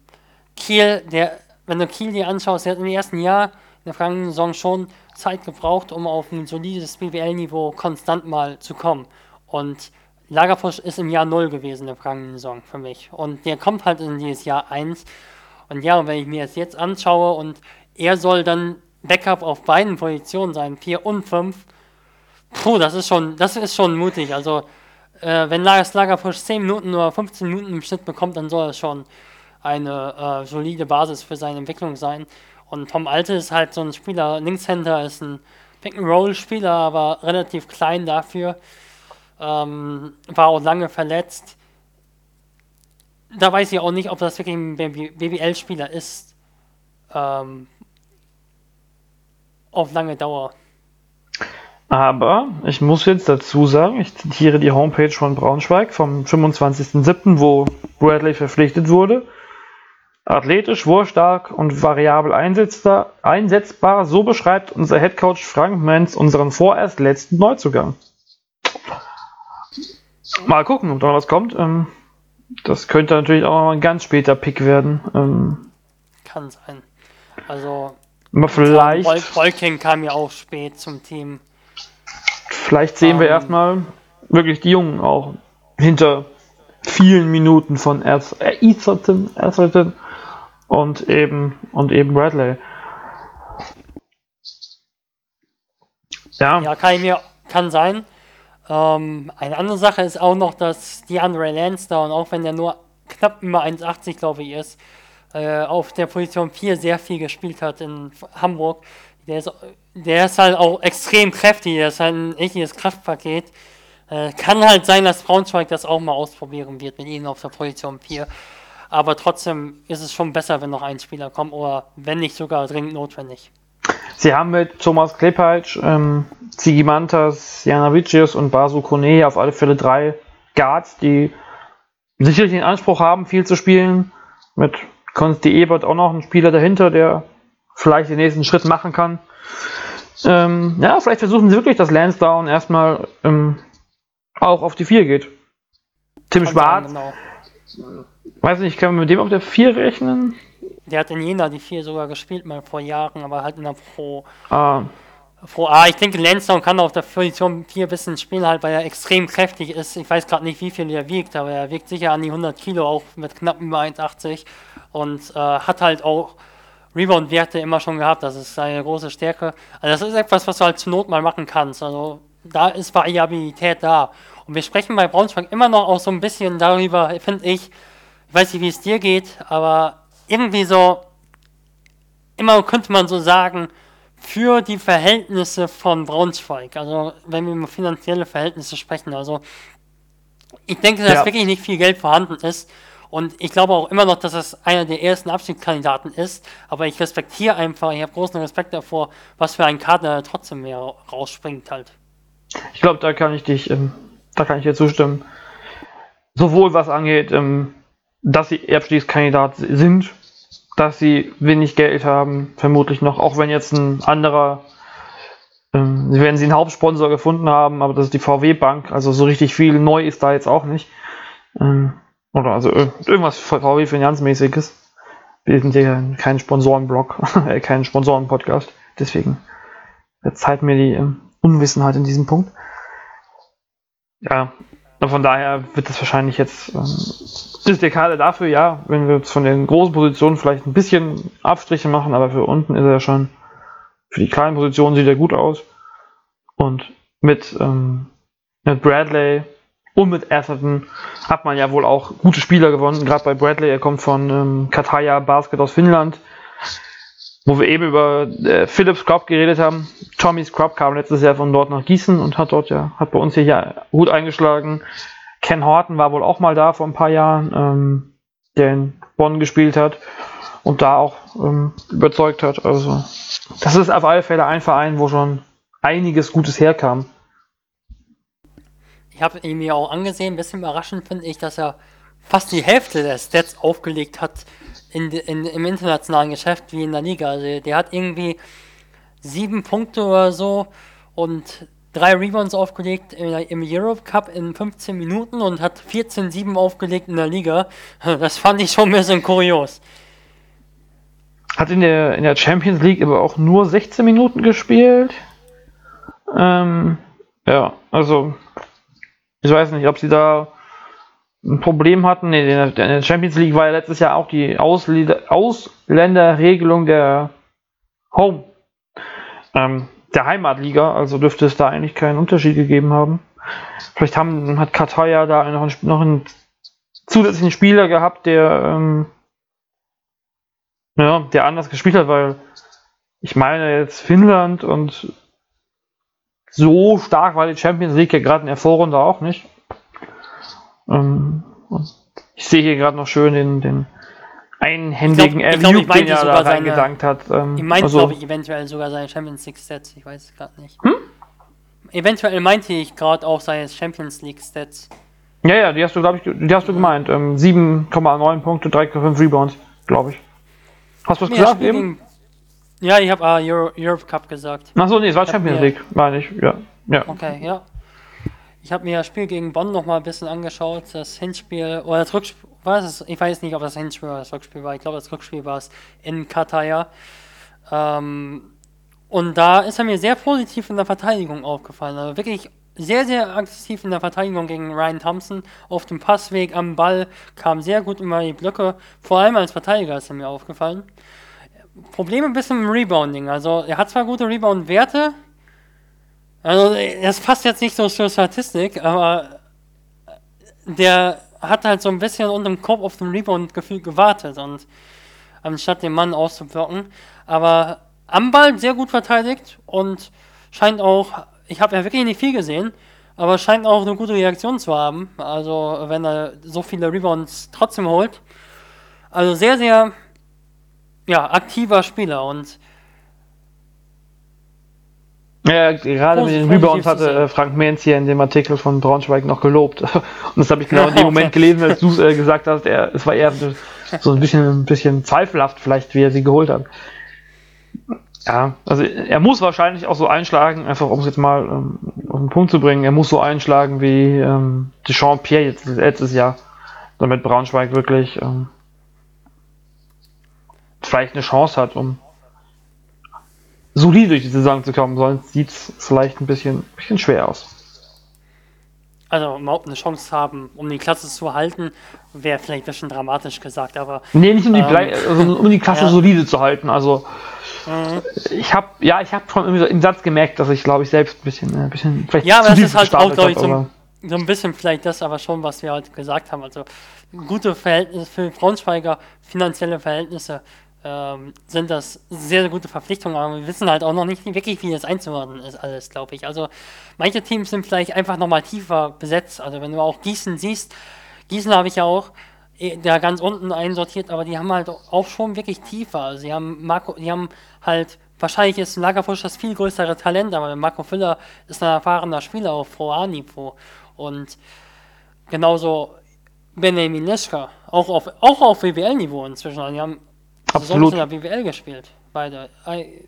Kiel, der, wenn du Kiel dir anschaust, der hat im ersten Jahr in der vergangenen Saison schon Zeit gebraucht, um auf ein solides BWL-Niveau konstant mal zu kommen. Und Lagerpusch ist im Jahr 0 gewesen in der vergangenen Saison für mich. Und der kommt halt in dieses Jahr 1. Und ja, und wenn ich mir das jetzt anschaue und er soll dann Backup auf beiden Positionen sein, 4 und 5, puh, das ist schon, das ist schon mutig. Also, äh, wenn Lagers Lagerpusch 10 Minuten oder 15 Minuten im Schnitt bekommt, dann soll er schon eine äh, solide Basis für seine Entwicklung sein. Und Tom Alte ist halt so ein Spieler, Linkshänder ist ein Pick-and-Roll-Spieler, aber relativ klein dafür. Ähm, war auch lange verletzt. Da weiß ich auch nicht, ob das wirklich ein BBL-Spieler ist. Ähm, auf lange Dauer. Aber ich muss jetzt dazu sagen, ich zitiere die Homepage von Braunschweig vom 25.07., wo Bradley verpflichtet wurde. Athletisch, wurfstark und variabel einsetzbar, so beschreibt unser Headcoach Frank Menz unseren vorerst letzten Neuzugang. Mal gucken, ob da was kommt. Ähm, das könnte natürlich auch ein ganz später Pick werden. Ähm, Kann sein. Also, aber vielleicht. Wolking kam ja auch spät zum Team. Vielleicht sehen um, wir ähm. erstmal wirklich die Jungen auch hinter vielen Minuten von Etherton, Etherton und eben und eben Bradley. Ja. Ja, kann mir kann sein. Ähm, eine andere Sache ist auch noch, dass die Andre Lansdowne, auch wenn der nur knapp über 1,80 glaube ich ist, äh, auf der Position 4 sehr viel gespielt hat in Hamburg. Der ist, der ist halt auch extrem kräftig, der ist halt ein echtes Kraftpaket. Äh, kann halt sein, dass Braunschweig das auch mal ausprobieren wird mit ihnen auf der Position 4. Aber trotzdem ist es schon besser, wenn noch ein Spieler kommt oder wenn nicht sogar dringend notwendig. Sie haben mit Thomas Klepajc, ähm, Zigimantas, Janavicius und Basu Kone auf alle Fälle drei Guards, die sicherlich den Anspruch haben, viel zu spielen. Mit Konsti Ebert auch noch ein Spieler dahinter, der vielleicht den nächsten Schritt machen kann. Ähm, ja, vielleicht versuchen sie wirklich, dass Lansdowne erstmal ähm, auch auf die 4 geht. Tim kann Schwarz. Genau. Weiß nicht, können wir mit dem auf der 4 rechnen? Der hat in Jena die 4 sogar gespielt, mal vor Jahren, aber halt in der Pro. Ah. Pro A. Ich denke, Lansdowne kann auf der Position 4 ein bisschen spielen, halt, weil er extrem kräftig ist. Ich weiß gerade nicht, wie viel er wiegt, aber er wiegt sicher an die 100 Kilo, auch mit knapp über 1,80 und äh, hat halt auch Rebound-Werte immer schon gehabt. Das ist seine große Stärke. Also, das ist etwas, was du halt zur Not mal machen kannst. Also, da ist Variabilität da. Und wir sprechen bei Braunschweig immer noch auch so ein bisschen darüber, finde ich, ich weiß nicht, wie es dir geht, aber irgendwie so, immer könnte man so sagen, für die Verhältnisse von Braunschweig, also wenn wir über finanzielle Verhältnisse sprechen, also ich denke, dass ja. wirklich nicht viel Geld vorhanden ist und ich glaube auch immer noch, dass es einer der ersten Abstiegskandidaten ist, aber ich respektiere einfach, ich habe großen Respekt davor, was für ein Kader trotzdem mehr rausspringt halt. Ich glaube, da kann ich dich, ähm, da kann ich dir zustimmen. Sowohl was angeht, ähm, dass sie Abstiegskandidat sind, dass sie wenig Geld haben, vermutlich noch, auch wenn jetzt ein anderer, ähm, werden sie einen Hauptsponsor gefunden haben, aber das ist die VW Bank, also so richtig viel neu ist da jetzt auch nicht. Oder also irgendwas VW Finanzmäßiges. Wir sind hier kein Sponsorenblog, äh, kein Sponsorenpodcast, deswegen verzeiht mir die ähm, Unwissenheit in diesem Punkt. Ja, von daher wird das wahrscheinlich jetzt ähm, ist der Kader dafür, ja, wenn wir jetzt von den großen Positionen vielleicht ein bisschen Abstriche machen, aber für unten ist er schon, für die kleinen Positionen sieht er gut aus. Und mit, ähm, mit Bradley und mit Atherton hat man ja wohl auch gute Spieler gewonnen. Gerade bei Bradley, er kommt von ähm, Kataya Basket aus Finnland, wo wir eben über äh, Philip Scrub geredet haben. Tommy Scrub kam letztes Jahr von dort nach Gießen und hat dort ja, hat bei uns hier ja gut eingeschlagen. Ken Horton war wohl auch mal da vor ein paar Jahren, ähm, der in Bonn gespielt hat und da auch ähm, überzeugt hat. Also, das ist auf alle Fälle ein Verein, wo schon einiges Gutes herkam. Ich habe ihn mir auch angesehen, ein bisschen überraschend finde ich, dass er fast die Hälfte der Stats aufgelegt hat in, in, im internationalen Geschäft wie in der Liga. Also der hat irgendwie sieben Punkte oder so und drei Rebounds aufgelegt im Europe Cup in 15 Minuten und hat 14-7 aufgelegt in der Liga. Das fand ich schon ein bisschen kurios. Hat in der, in der Champions League aber auch nur 16 Minuten gespielt. Ähm, ja, also ich weiß nicht, ob sie da ein Problem hatten. In der Champions League war ja letztes Jahr auch die Ausländerregelung der Home. Ähm, der Heimatliga, also dürfte es da eigentlich keinen Unterschied gegeben haben. Vielleicht haben, hat Katar ja da noch einen, noch einen zusätzlichen Spieler gehabt, der ähm, Ja, der anders gespielt hat, weil ich meine jetzt Finnland und so stark war die Champions League ja gerade in der Vorrunde auch nicht. Ähm, ich sehe hier gerade noch schön den, den einhändigen Alley-Oop, den er da reingedankt hat. Ähm, ich meinte, also, glaube ich, eventuell sogar seine Champions League Stats. Ich weiß es gerade nicht. Hm? Eventuell meinte ich gerade auch seine Champions League Stats. Ja, ja, die hast du, glaube ich, die hast du gemeint. Ähm, 7,9 Punkte, 3,5 Rebounds, glaube ich. Hast du was gesagt eben? Ja, ich habe uh, Euro, Europe Cup gesagt. Achso, nee, es war Champions League, meine ich. Ja. ja. Okay, ja. Ich habe mir das Spiel gegen Bonn noch mal ein bisschen angeschaut. Das Hinspiel, oder das Rückspiel, war es? Ich weiß nicht, ob das Hinspiel oder das Rückspiel war. Ich glaube, das Rückspiel war es in Katar, ja. Ähm, und da ist er mir sehr positiv in der Verteidigung aufgefallen. Also wirklich sehr, sehr aggressiv in der Verteidigung gegen Ryan Thompson. Auf dem Passweg am Ball kam sehr gut über die Blöcke. Vor allem als Verteidiger ist er mir aufgefallen. Probleme ein bisschen im Rebounding. Also er hat zwar gute Rebound-Werte, also das passt jetzt nicht so zur Statistik, aber der hat halt so ein bisschen unter dem Kopf auf dem Rebound-Gefühl gewartet und anstatt den Mann auszublocken. Aber am Ball sehr gut verteidigt und scheint auch, ich habe ja wirklich nicht viel gesehen, aber scheint auch eine gute Reaktion zu haben. Also wenn er so viele Rebounds trotzdem holt. Also sehr, sehr ja, aktiver Spieler und ja, gerade mit den Rebounds hatte äh, Frank Menz hier in dem Artikel von Braunschweig noch gelobt. Und das habe ich genau in dem Moment gelesen, als du äh, gesagt hast, er, es war eher so ein bisschen, ein bisschen zweifelhaft vielleicht, wie er sie geholt hat. Ja, also er muss wahrscheinlich auch so einschlagen, einfach um es jetzt mal ähm, auf den Punkt zu bringen, er muss so einschlagen wie ähm, Deschamps Pierre jetzt letztes Jahr, damit Braunschweig wirklich ähm, vielleicht eine Chance hat, um solide durch die Saison zu kommen, sonst sieht es vielleicht ein bisschen, bisschen schwer aus. Also überhaupt eine Chance haben, um die Klasse zu halten, wäre vielleicht ein bisschen dramatisch gesagt, aber. Nee, nicht um die, ähm, also um die Klasse ja. solide zu halten. Also mhm. ich habe ja, ich habe schon irgendwie so im Satz gemerkt, dass ich glaube ich selbst ein bisschen, ein bisschen vielleicht Ja, aber das ist halt auch, glaube ich, so, so, ein bisschen vielleicht das aber schon, was wir heute gesagt haben. Also gute Verhältnisse für Braunschweiger, finanzielle Verhältnisse ähm, sind das sehr, sehr gute Verpflichtungen, aber wir wissen halt auch noch nicht wirklich, wie das einzuordnen ist, alles, glaube ich. Also manche Teams sind vielleicht einfach nochmal tiefer besetzt. Also wenn du auch Gießen siehst, Gießen habe ich ja auch eh, da ganz unten einsortiert, aber die haben halt auch schon wirklich tiefer. Also sie haben Marco, die haben halt, wahrscheinlich ist Lagerfusch das viel größere Talent, aber Marco Füller ist ein erfahrener Spieler auf Pro A-Niveau. Und genauso Benjamin Leschka, auch auf, auch auf WWL-Niveau inzwischen. Also die haben Absolut. in der BWL gespielt. Beide.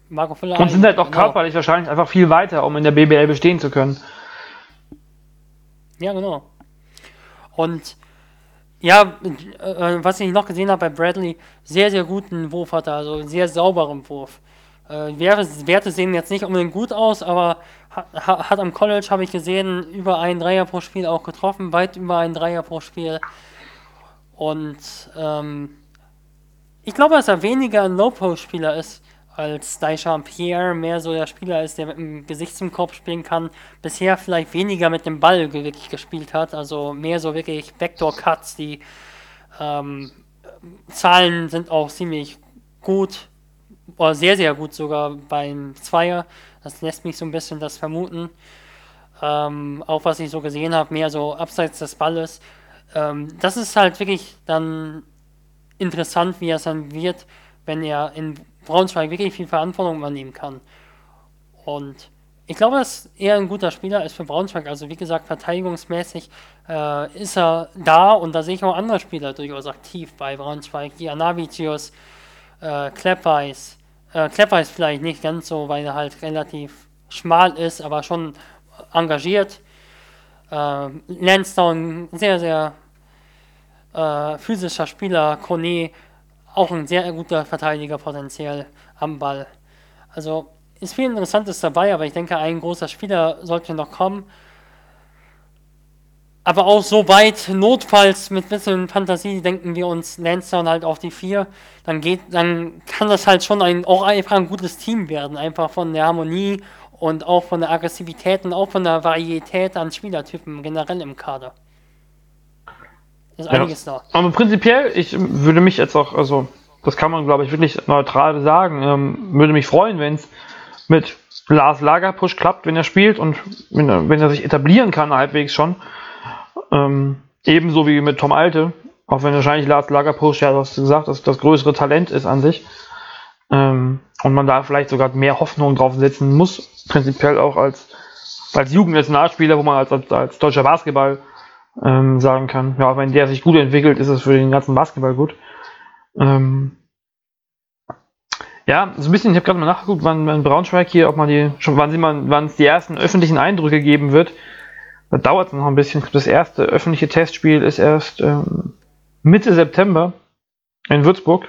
Marco Füller. Und sind halt auch genau. körperlich wahrscheinlich einfach viel weiter, um in der BBL bestehen zu können. Ja, genau. Und ja, äh, was ich noch gesehen habe bei Bradley, sehr, sehr guten Wurf hat er, also sehr sauberen Wurf. Äh, Werte sehen jetzt nicht unbedingt gut aus, aber hat, hat am College, habe ich gesehen, über einen Dreier pro Spiel auch getroffen, weit über einen Dreier pro Spiel. Und ähm, ich glaube, dass er weniger ein Low-Post-Spieler ist als Daishan Pierre, mehr so der Spieler ist, der mit dem Gesicht zum Kopf spielen kann. Bisher vielleicht weniger mit dem Ball wirklich gespielt hat, also mehr so wirklich Vector-Cuts. Die ähm, Zahlen sind auch ziemlich gut, oder sehr, sehr gut sogar beim Zweier. Das lässt mich so ein bisschen das vermuten. Ähm, auch was ich so gesehen habe, mehr so abseits des Balles. Ähm, das ist halt wirklich dann interessant, wie er dann wird, wenn er in Braunschweig wirklich viel Verantwortung übernehmen kann. Und ich glaube, dass er ein guter Spieler ist für Braunschweig. Also wie gesagt, verteidigungsmäßig äh, ist er da und da sehe ich auch andere Spieler durchaus aktiv bei Braunschweig. Janavicius, äh, Kleppeis. Äh, Kleppeis vielleicht nicht ganz so, weil er halt relativ schmal ist, aber schon engagiert. Äh, Lansdowne, sehr, sehr äh, physischer Spieler, Kone, auch ein sehr guter Verteidiger potenziell am Ball. Also ist viel Interessantes dabei, aber ich denke, ein großer Spieler sollte noch kommen. Aber auch so weit, notfalls mit bisschen Fantasie, denken wir uns Lansdowne halt auf die vier, dann geht, dann kann das halt schon ein, auch einfach ein gutes Team werden, einfach von der Harmonie und auch von der Aggressivität und auch von der Varietät an Spielertypen generell im Kader ist einiges ja. da. Aber prinzipiell, ich würde mich jetzt auch, also Das kann man, glaube ich, wirklich neutral sagen. Ähm, würde mich freuen, wenn es mit Lars Lagerpusch klappt, wenn er spielt und wenn er, wenn er sich etablieren kann, halbwegs schon. Ähm, ebenso wie mit Tom Alte. Auch wenn wahrscheinlich Lars Lagerpusch, ja, du hast gesagt, dass das größere Talent ist an sich. Ähm, und man da vielleicht sogar mehr Hoffnung drauf setzen muss. Prinzipiell auch als, als Jugendnationalspieler, wo man als, als, als deutscher Basketball ähm, sagen kann, ja, wenn der sich gut entwickelt, ist es für den ganzen Basketball gut. Ähm, ja, so ein bisschen, ich habe gerade mal nachgeguckt, wann, wann Braunschweig hier, ob man die, schon wann sie mal, wann es die ersten öffentlichen Eindrücke geben wird. Da dauert es noch ein bisschen. Das erste öffentliche Testspiel ist erst ähm, Mitte September in Würzburg.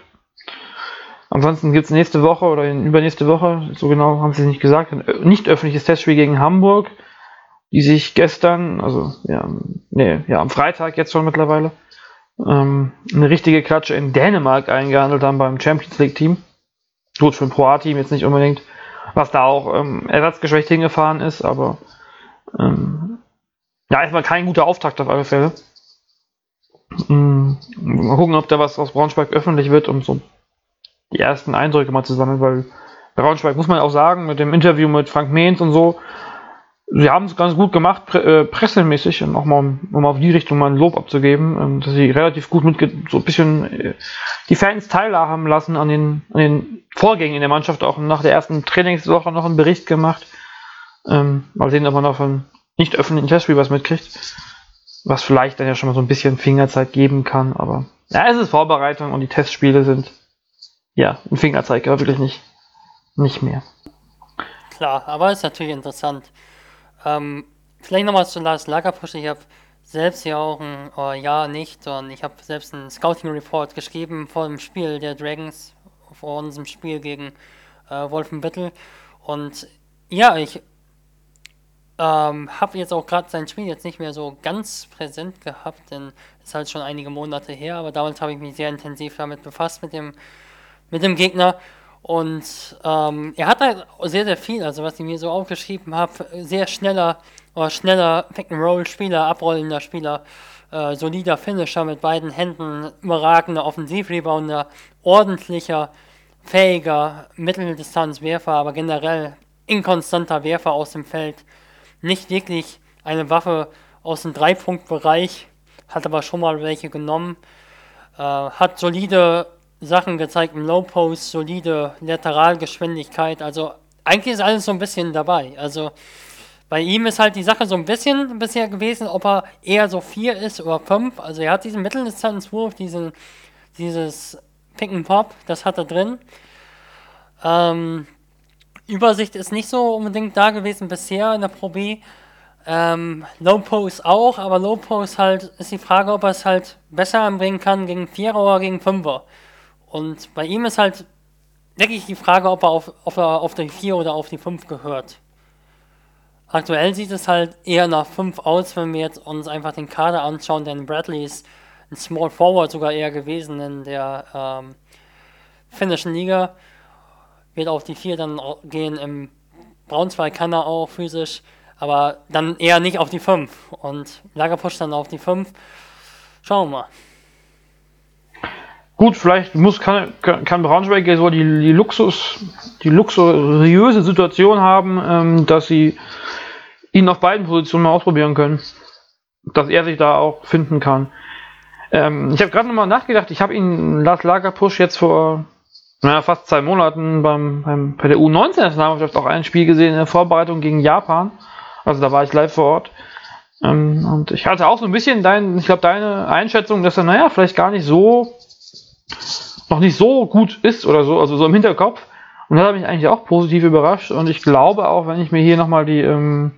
Ansonsten gibt es nächste Woche oder in übernächste Woche, so genau haben sie es nicht gesagt, ein nicht öffentliches Testspiel gegen Hamburg die sich gestern, also ja, nee, ja, am Freitag jetzt schon mittlerweile, ähm, eine richtige Klatsche in Dänemark eingehandelt haben beim Champions League Team. Gut, für ein Pro A-Team jetzt nicht unbedingt, was da auch ähm, ersatzgeschwächt hingefahren ist, aber ähm, ja, erstmal kein guter Auftakt auf alle Fälle. Mhm. Mal gucken, ob da was aus Braunschweig öffentlich wird, um so die ersten Eindrücke mal zu sammeln, weil Braunschweig muss man auch sagen, mit dem Interview mit Frank Mehns und so, sie haben es ganz gut gemacht, pre äh, pressemäßig, und auch mal, um auf die Richtung mal ein Lob abzugeben, ähm, dass sie relativ gut mit so ein bisschen äh, die Fans teilhaben lassen an den, an den Vorgängen in der Mannschaft, auch nach der ersten Trainingswoche noch einen Bericht gemacht. Ähm, mal sehen, ob man davon nicht öffentlichen Testspiel was mitkriegt. Was vielleicht dann ja schon mal so ein bisschen Fingerzeit geben kann, aber ja, es ist Vorbereitung und die Testspiele sind ja ein Fingerzeig, aber wirklich nicht, nicht mehr. Klar, aber ist natürlich interessant. Ähm, vielleicht nochmal zu Lars Lagerpusch. Ich habe selbst ja auch ein oh, Jahr nicht, sondern ich habe selbst einen Scouting Report geschrieben vor dem Spiel der Dragons, vor unserem Spiel gegen äh, Wolfenbüttel. Und ja, ich ähm, habe jetzt auch gerade sein Spiel jetzt nicht mehr so ganz präsent gehabt, denn es ist halt schon einige Monate her, aber damals habe ich mich sehr intensiv damit befasst mit dem, mit dem Gegner. Und ähm, er hat halt sehr, sehr viel, also was ich mir so aufgeschrieben habe, sehr schneller oder schneller Pick-and-Roll-Spieler, abrollender Spieler, äh, solider Finisher mit beiden Händen, überragender Offensivrebounder, ordentlicher, fähiger Mitteldistanzwerfer, aber generell inkonstanter Werfer aus dem Feld. Nicht wirklich eine Waffe aus dem Dreipunktbereich, hat aber schon mal welche genommen. Äh, hat solide Sachen gezeigt im Low Post, solide Lateralgeschwindigkeit. Also eigentlich ist alles so ein bisschen dabei. Also bei ihm ist halt die Sache so ein bisschen bisher gewesen, ob er eher so 4 ist oder 5. Also er hat diesen Mitteldistanzwurf, diesen, dieses Pick and Pop, das hat er drin. Ähm, Übersicht ist nicht so unbedingt da gewesen bisher in der Pro B. Ähm, Low Post auch, aber Low Post halt ist die Frage, ob er es halt besser anbringen kann gegen 4er oder gegen 5er. Und bei ihm ist halt wirklich die Frage, ob er auf, ob er auf die 4 oder auf die 5 gehört. Aktuell sieht es halt eher nach 5 aus, wenn wir jetzt uns einfach den Kader anschauen, denn Bradley ist ein Small Forward sogar eher gewesen in der ähm, finnischen Liga. Wird auf die 4 dann gehen, im Braunschweig kann er auch physisch, aber dann eher nicht auf die 5. Und Lagerpush dann auf die 5. Schauen wir mal. Gut, vielleicht muss, kann, kann Braunschweig so die, die Luxus, die luxuriöse Situation haben, ähm, dass sie ihn auf beiden Positionen mal ausprobieren können. Dass er sich da auch finden kann. Ähm, ich habe gerade nochmal nachgedacht, ich habe ihn Lars Lagerpusch jetzt vor naja, fast zwei Monaten beim, beim, bei der U19-Nationalmannschaft auch ein Spiel gesehen in der Vorbereitung gegen Japan. Also da war ich live vor Ort. Ähm, und ich hatte auch so ein bisschen dein, ich glaube, deine Einschätzung, dass er, naja, vielleicht gar nicht so noch nicht so gut ist oder so, also so im Hinterkopf. Und das hat mich eigentlich auch positiv überrascht. Und ich glaube auch, wenn ich mir hier nochmal die, ähm,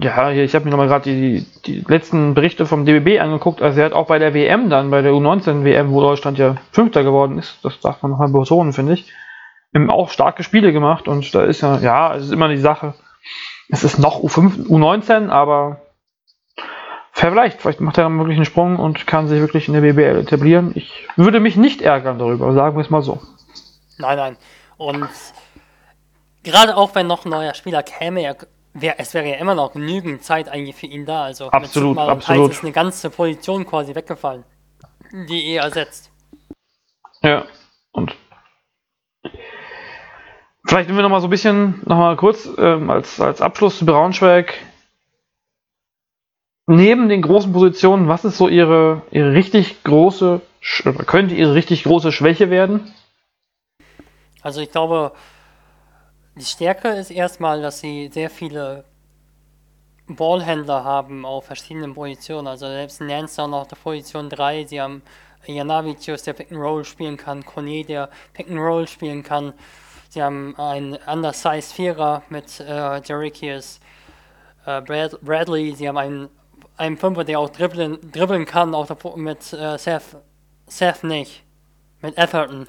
ja, hier, ich habe mir nochmal gerade die, die letzten Berichte vom DBB angeguckt. Also er hat auch bei der WM dann, bei der U19 WM, wo Deutschland ja Fünfter geworden ist, das darf man nochmal betonen, finde ich, auch starke Spiele gemacht. Und da ist ja, ja, es ist immer die Sache, es ist noch U5, U19, aber Vielleicht, vielleicht macht er dann wirklich einen Sprung und kann sich wirklich in der BBL etablieren. Ich würde mich nicht ärgern darüber, sagen wir es mal so. Nein, nein. Und gerade auch wenn noch ein neuer Spieler käme, er, wär, es wäre ja immer noch genügend Zeit eigentlich für ihn da. Also absolut, absolut. ist eine ganze Position quasi weggefallen. die er ersetzt. Ja, und vielleicht nehmen wir noch mal so ein bisschen, noch mal kurz ähm, als, als Abschluss zu Braunschweig. Neben den großen Positionen, was ist so ihre, ihre richtig große, könnte ihre richtig große Schwäche werden? Also ich glaube, die Stärke ist erstmal, dass sie sehr viele Ballhändler haben auf verschiedenen Positionen. Also selbst Lansdowne auf der Position 3, sie haben Janavicius, der Pick and Roll spielen kann, Kone, der Pick and Roll spielen kann. Sie haben einen undersized Vierer mit äh, Jerichius, äh, Brad, Bradley, sie haben einen, einen Fünfer, der auch dribbeln, dribbeln kann, auch mit äh, Seth, Seth nicht, mit Etherton.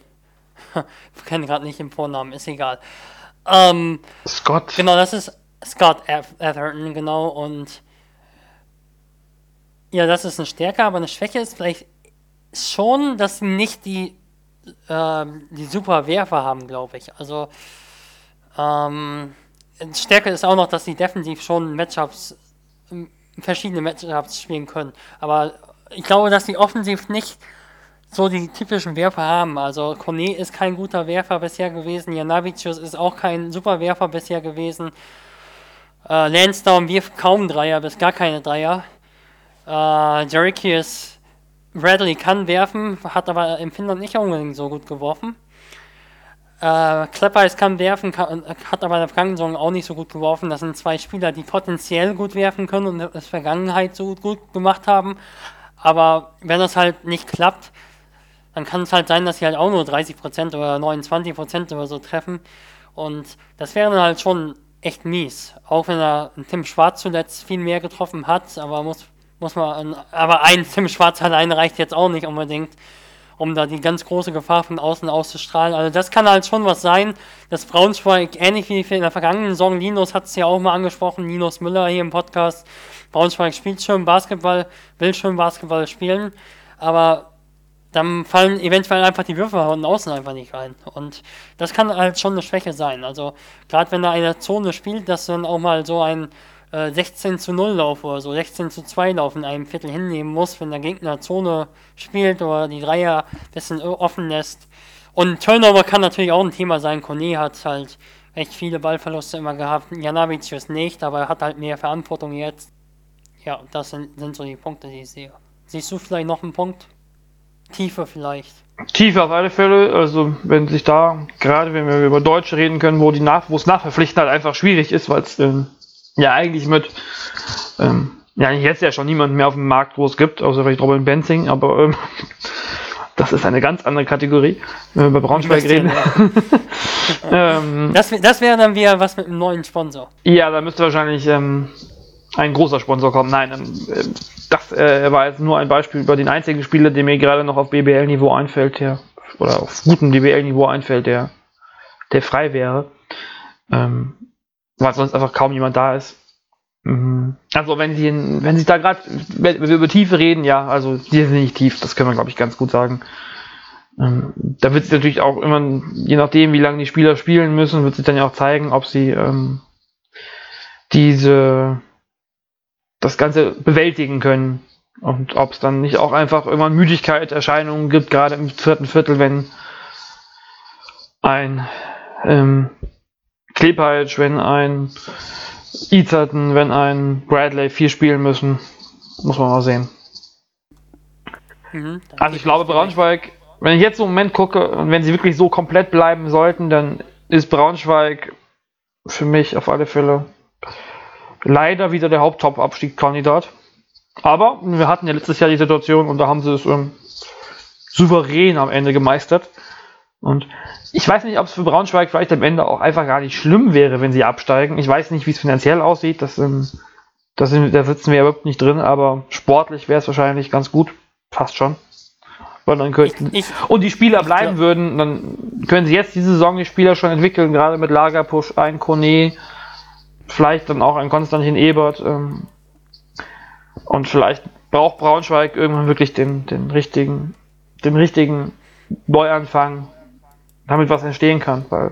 ich kenne gerade nicht den Vornamen, ist egal. Ähm, Scott. Genau, das ist Scott Atherton, genau, und ja, das ist eine Stärke, aber eine Schwäche ist vielleicht schon, dass sie nicht die, äh, die super Werfer haben, glaube ich. Also, ähm, Stärke ist auch noch, dass sie defensiv schon Matchups, verschiedene Matchups spielen können. Aber ich glaube, dass sie offensiv nicht so die typischen Werfer haben. Also Kone ist kein guter Werfer bisher gewesen, Janavicius ist auch kein super Werfer bisher gewesen. Äh, Lansdowne wirft kaum Dreier, bis gar keine Dreier. Äh, Jerichius Bradley kann werfen, hat aber im Finnland nicht unbedingt so gut geworfen. Äh, Kleppers kann werfen, kann, hat aber in der Vergangenheit auch nicht so gut geworfen. Das sind zwei Spieler, die potenziell gut werfen können und in Vergangenheit so gut gemacht haben. Aber wenn das halt nicht klappt, dann kann es halt sein, dass sie halt auch nur 30% oder 29% oder so treffen. Und das wäre dann halt schon echt mies. Auch wenn er Tim Schwarz zuletzt viel mehr getroffen hat, aber muss, muss man. Aber ein Tim Schwarz alleine reicht jetzt auch nicht unbedingt, um da die ganz große Gefahr von außen auszustrahlen. Also das kann halt schon was sein, dass Braunschweig, ähnlich wie in der vergangenen Saison, Linus hat es ja auch mal angesprochen, Linus Müller hier im Podcast, Braunschweig spielt schön Basketball, will schön Basketball spielen, aber dann fallen eventuell einfach die Würfe von außen einfach nicht rein. Und das kann halt schon eine Schwäche sein. Also, gerade wenn da eine Zone spielt, dass dann auch mal so ein äh, 16 zu 0 Lauf oder so 16 zu 2 Lauf in einem Viertel hinnehmen muss, wenn der Gegner Zone spielt oder die Dreier ein bisschen offen lässt. Und Turnover kann natürlich auch ein Thema sein. Kone hat halt echt viele Ballverluste immer gehabt. Janavicius nicht, aber er hat halt mehr Verantwortung jetzt. Ja, das sind, sind so die Punkte, die ich sehe. Siehst du vielleicht noch einen Punkt? Tiefer vielleicht. Tiefer auf alle Fälle. Also wenn sich da, gerade wenn wir über Deutsche reden können, wo die nach, wo es nachverpflichten halt einfach schwierig ist, weil es ähm, ja eigentlich mit ähm, ja jetzt ja schon niemand mehr auf dem Markt, wo es gibt, außer vielleicht Robin Benzing, aber ähm, das ist eine ganz andere Kategorie, wenn wir über Braunschweig reden. ähm, das das wäre dann wieder was mit einem neuen Sponsor. Ja, da müsste wahrscheinlich ähm, ein großer Sponsor kommen. Nein, ähm, das äh, war jetzt nur ein Beispiel über den einzigen Spieler, der mir gerade noch auf BBL-Niveau einfällt, der, oder auf gutem BBL-Niveau einfällt, der, der frei wäre. Ähm, weil sonst einfach kaum jemand da ist. Mhm. Also wenn sie wenn sie da gerade, wenn wir über Tiefe reden, ja, also die sind nicht tief, das können wir glaube ich ganz gut sagen. Ähm, da wird sich natürlich auch immer, je nachdem wie lange die Spieler spielen müssen, wird sich dann ja auch zeigen, ob sie ähm, diese das Ganze bewältigen können. Und ob es dann nicht auch einfach irgendwann Müdigkeit, Erscheinungen gibt, gerade im vierten Viertel, wenn ein ähm, Klebheitsch, wenn ein Izerton, wenn ein Bradley viel spielen müssen. Muss man mal sehen. Mhm, also ich glaube Braunschweig, wenn ich jetzt so einen Moment gucke und wenn sie wirklich so komplett bleiben sollten, dann ist Braunschweig für mich auf alle Fälle leider wieder der Haupt-Top-Abstiegskandidat. Aber wir hatten ja letztes Jahr die Situation und da haben sie es ähm, souverän am Ende gemeistert. Und ich weiß nicht, ob es für Braunschweig vielleicht am Ende auch einfach gar nicht schlimm wäre, wenn sie absteigen. Ich weiß nicht, wie es finanziell aussieht. Das, ähm, das sind, da sitzen wir ja überhaupt nicht drin, aber sportlich wäre es wahrscheinlich ganz gut. Fast schon. Weil dann könnten, ich, ich, und die Spieler bleiben würden, dann können sie jetzt diese Saison die Spieler schon entwickeln, gerade mit Lagerpush, ein Kone, vielleicht dann auch ein Konstantin Ebert. Ähm, und vielleicht braucht Braunschweig irgendwann wirklich den, den richtigen, den richtigen Neuanfang, damit was entstehen kann. Weil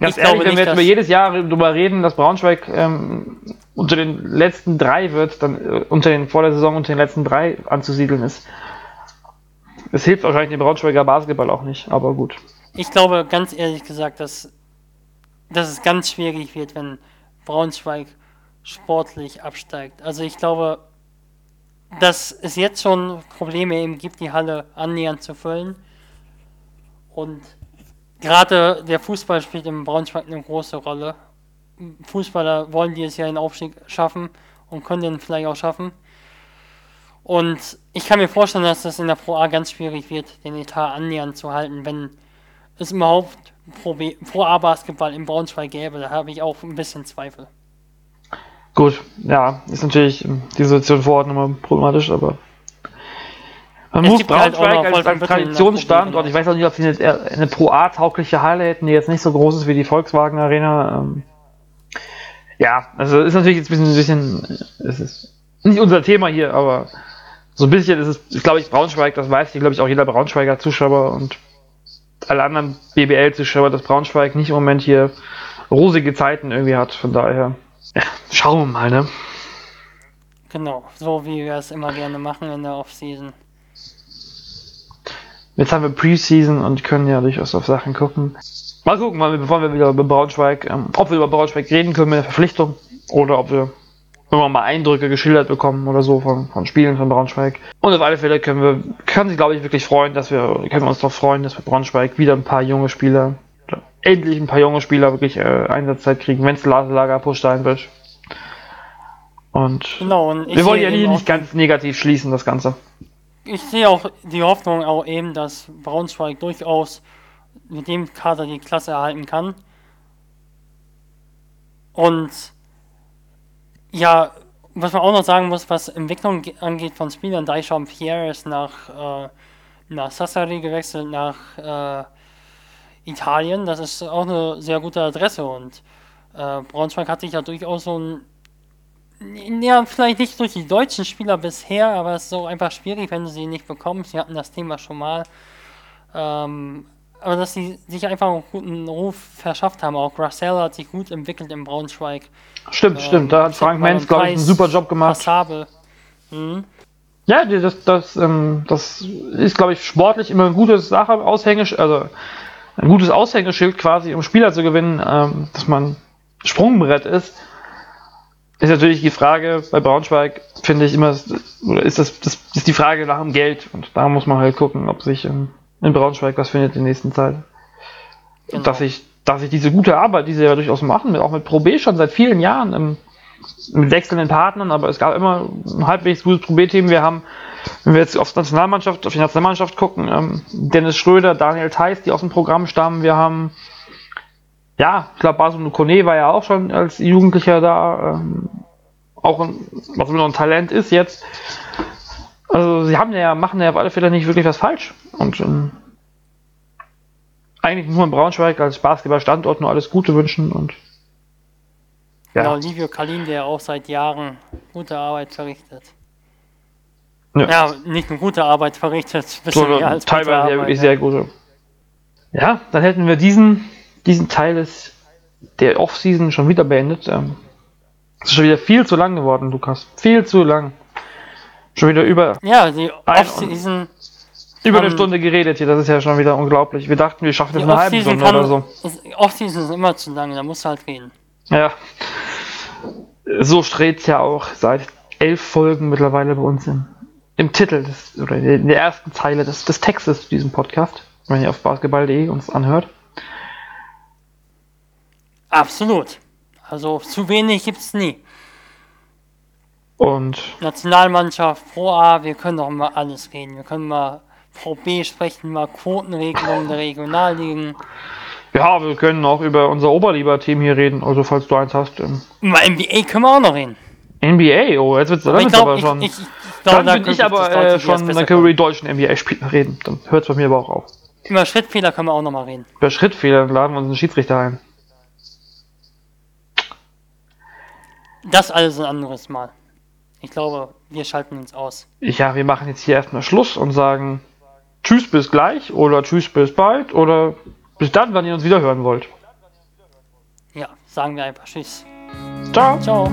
ganz ich ehrlich, wenn wir jetzt über jedes Jahr darüber reden, dass Braunschweig ähm, unter den letzten drei wird, dann äh, unter den vor der Saison unter den letzten drei anzusiedeln ist, Es hilft wahrscheinlich dem Braunschweiger Basketball auch nicht, aber gut. Ich glaube ganz ehrlich gesagt, dass, dass es ganz schwierig wird, wenn Braunschweig sportlich absteigt. Also ich glaube, dass es jetzt schon Probleme eben gibt, die Halle annähernd zu füllen. Und gerade der Fußball spielt im Braunschweig eine große Rolle. Fußballer wollen dieses Jahr den Aufstieg schaffen und können den vielleicht auch schaffen. Und ich kann mir vorstellen, dass das in der Pro A ganz schwierig wird, den Etat annähernd zu halten, wenn es überhaupt Pro, B, Pro A Basketball in Braunschweig gäbe. Da habe ich auch ein bisschen Zweifel. Gut, ja, ist natürlich die Situation vor Ort nochmal problematisch, aber man muss Braunschweig halt als, als Traditionsstandort, ich weiß auch nicht, ob sie eine, eine Pro A-taugliche Halle hätten, die jetzt nicht so groß ist wie die Volkswagen Arena. Ähm, ja, also ist natürlich jetzt ein bisschen, ein bisschen es ist nicht unser Thema hier, aber so ein bisschen ist es, glaube ich, Braunschweig, das weiß ich, glaube ich, auch jeder Braunschweiger Zuschauer und alle anderen BBL-Zuschauer, dass Braunschweig nicht im Moment hier rosige Zeiten irgendwie hat. Von daher, ja, schauen wir mal, ne? Genau, so wie wir es immer gerne machen in der Offseason. Jetzt haben wir Preseason und können ja durchaus auf Sachen gucken. Mal gucken, mal, bevor wir wieder über Braunschweig, ähm, ob wir über Braunschweig reden können mit der Verpflichtung oder ob wir immer mal Eindrücke geschildert bekommen oder so von, von Spielen von Braunschweig. Und auf alle Fälle können wir, kann sich glaube ich wirklich freuen, dass wir, können wir uns darauf freuen, dass wir Braunschweig wieder ein paar junge Spieler, endlich ein paar junge Spieler wirklich äh, Einsatzzeit kriegen, wenn es Lager pusht sein wird. Und, genau, und wir wollen ja nie nicht ganz negativ schließen, das Ganze. Ich sehe auch die Hoffnung auch eben, dass Braunschweig durchaus mit dem Kader die Klasse erhalten kann. Und ja, was man auch noch sagen muss, was Entwicklung angeht von Spielern, Daishon Pierre ist nach, äh, nach Sassari gewechselt, nach äh, Italien. Das ist auch eine sehr gute Adresse und äh, Braunschweig hat sich ja durchaus so ein ja, vielleicht nicht durch die deutschen Spieler bisher, aber es ist auch einfach schwierig, wenn du sie nicht bekommst. Wir hatten das Thema schon mal. Ähm, aber dass sie sich einfach einen guten Ruf verschafft haben. Auch Russell hat sich gut entwickelt im Braunschweig. Stimmt, ähm, stimmt. Da hat Frank Menz, glaube ich, einen super Job gemacht. Passabel. Hm? Ja, das, das, ähm, das ist, glaube ich, sportlich immer ein gutes Sache, Aushängeschild, also ein gutes Aushängeschild quasi, um Spieler zu gewinnen, ähm, dass man Sprungbrett ist. Ist natürlich die Frage bei Braunschweig, finde ich immer, oder ist das, das ist die Frage nach dem Geld und da muss man halt gucken, ob sich ähm, in Braunschweig was findet in der nächsten Zeit. Genau. Dass ich, dass ich diese gute Arbeit, die sie ja durchaus machen, auch mit Pro B schon seit vielen Jahren, im, mit wechselnden Partnern, aber es gab immer ein halbwegs gutes Pro B-Team. Wir haben, wenn wir jetzt auf die Nationalmannschaft, auf die Nationalmannschaft gucken, ähm, Dennis Schröder, Daniel Theiss, die aus dem Programm stammen. Wir haben, ja, ich glaube, Basu Kone war ja auch schon als Jugendlicher da, ähm, auch ein, was immer noch ein Talent ist jetzt. Also sie haben ja, machen ja auf alle Fälle nicht wirklich was falsch. Und ähm, eigentlich nur in Braunschweig als Basketballstandort nur alles Gute wünschen und ja. Genau, Livio Kalin, der auch seit Jahren gute Arbeit verrichtet. Ja, ja nicht nur gute Arbeit verrichtet, bisschen so, mehr als teilweise Arbeit, wirklich ja. sehr gute. Ja, dann hätten wir diesen, diesen Teil des, der Offseason schon wieder beendet. Ähm, es ist schon wieder viel zu lang geworden, Lukas. Viel zu lang. Schon wieder über. Ja, die Offseason. Über eine Stunde geredet hier, das ist ja schon wieder unglaublich. Wir dachten, wir schaffen das eine halbe Stunde kann, oder so. Offseason ist immer zu lang, da musst du halt reden. Ja. So steht's ja auch seit elf Folgen mittlerweile bei uns im, im Titel des, oder in der ersten Zeile des, des Textes zu diesem Podcast, wenn ihr auf basketball.de uns anhört. Absolut. Also zu wenig gibt's nie. Und Nationalmannschaft, Pro A, wir können doch mal alles reden. Wir können mal Pro B sprechen, mal Quotenregelungen der Regionalligen. Ja, wir können auch über unser Oberliga-Team hier reden, also falls du eins hast. Ähm. Über NBA können wir auch noch reden. NBA, oh, jetzt wird's dann aber schon. Ich, ich, ich glaub, dann da bin ich aber äh, schon, dann können wir über die deutschen NBA-Spieler reden. Dann hört es bei mir aber auch auf. Über Schrittfehler können wir auch noch mal reden. Über Schrittfehler laden wir uns einen Schiedsrichter ein. Das alles ein anderes Mal. Ich glaube, wir schalten uns aus. Ja, wir machen jetzt hier erstmal Schluss und sagen Tschüss bis gleich oder Tschüss bis bald oder bis dann, wenn ihr uns wieder hören wollt. Ja, sagen wir einfach Tschüss. Ciao. Ciao.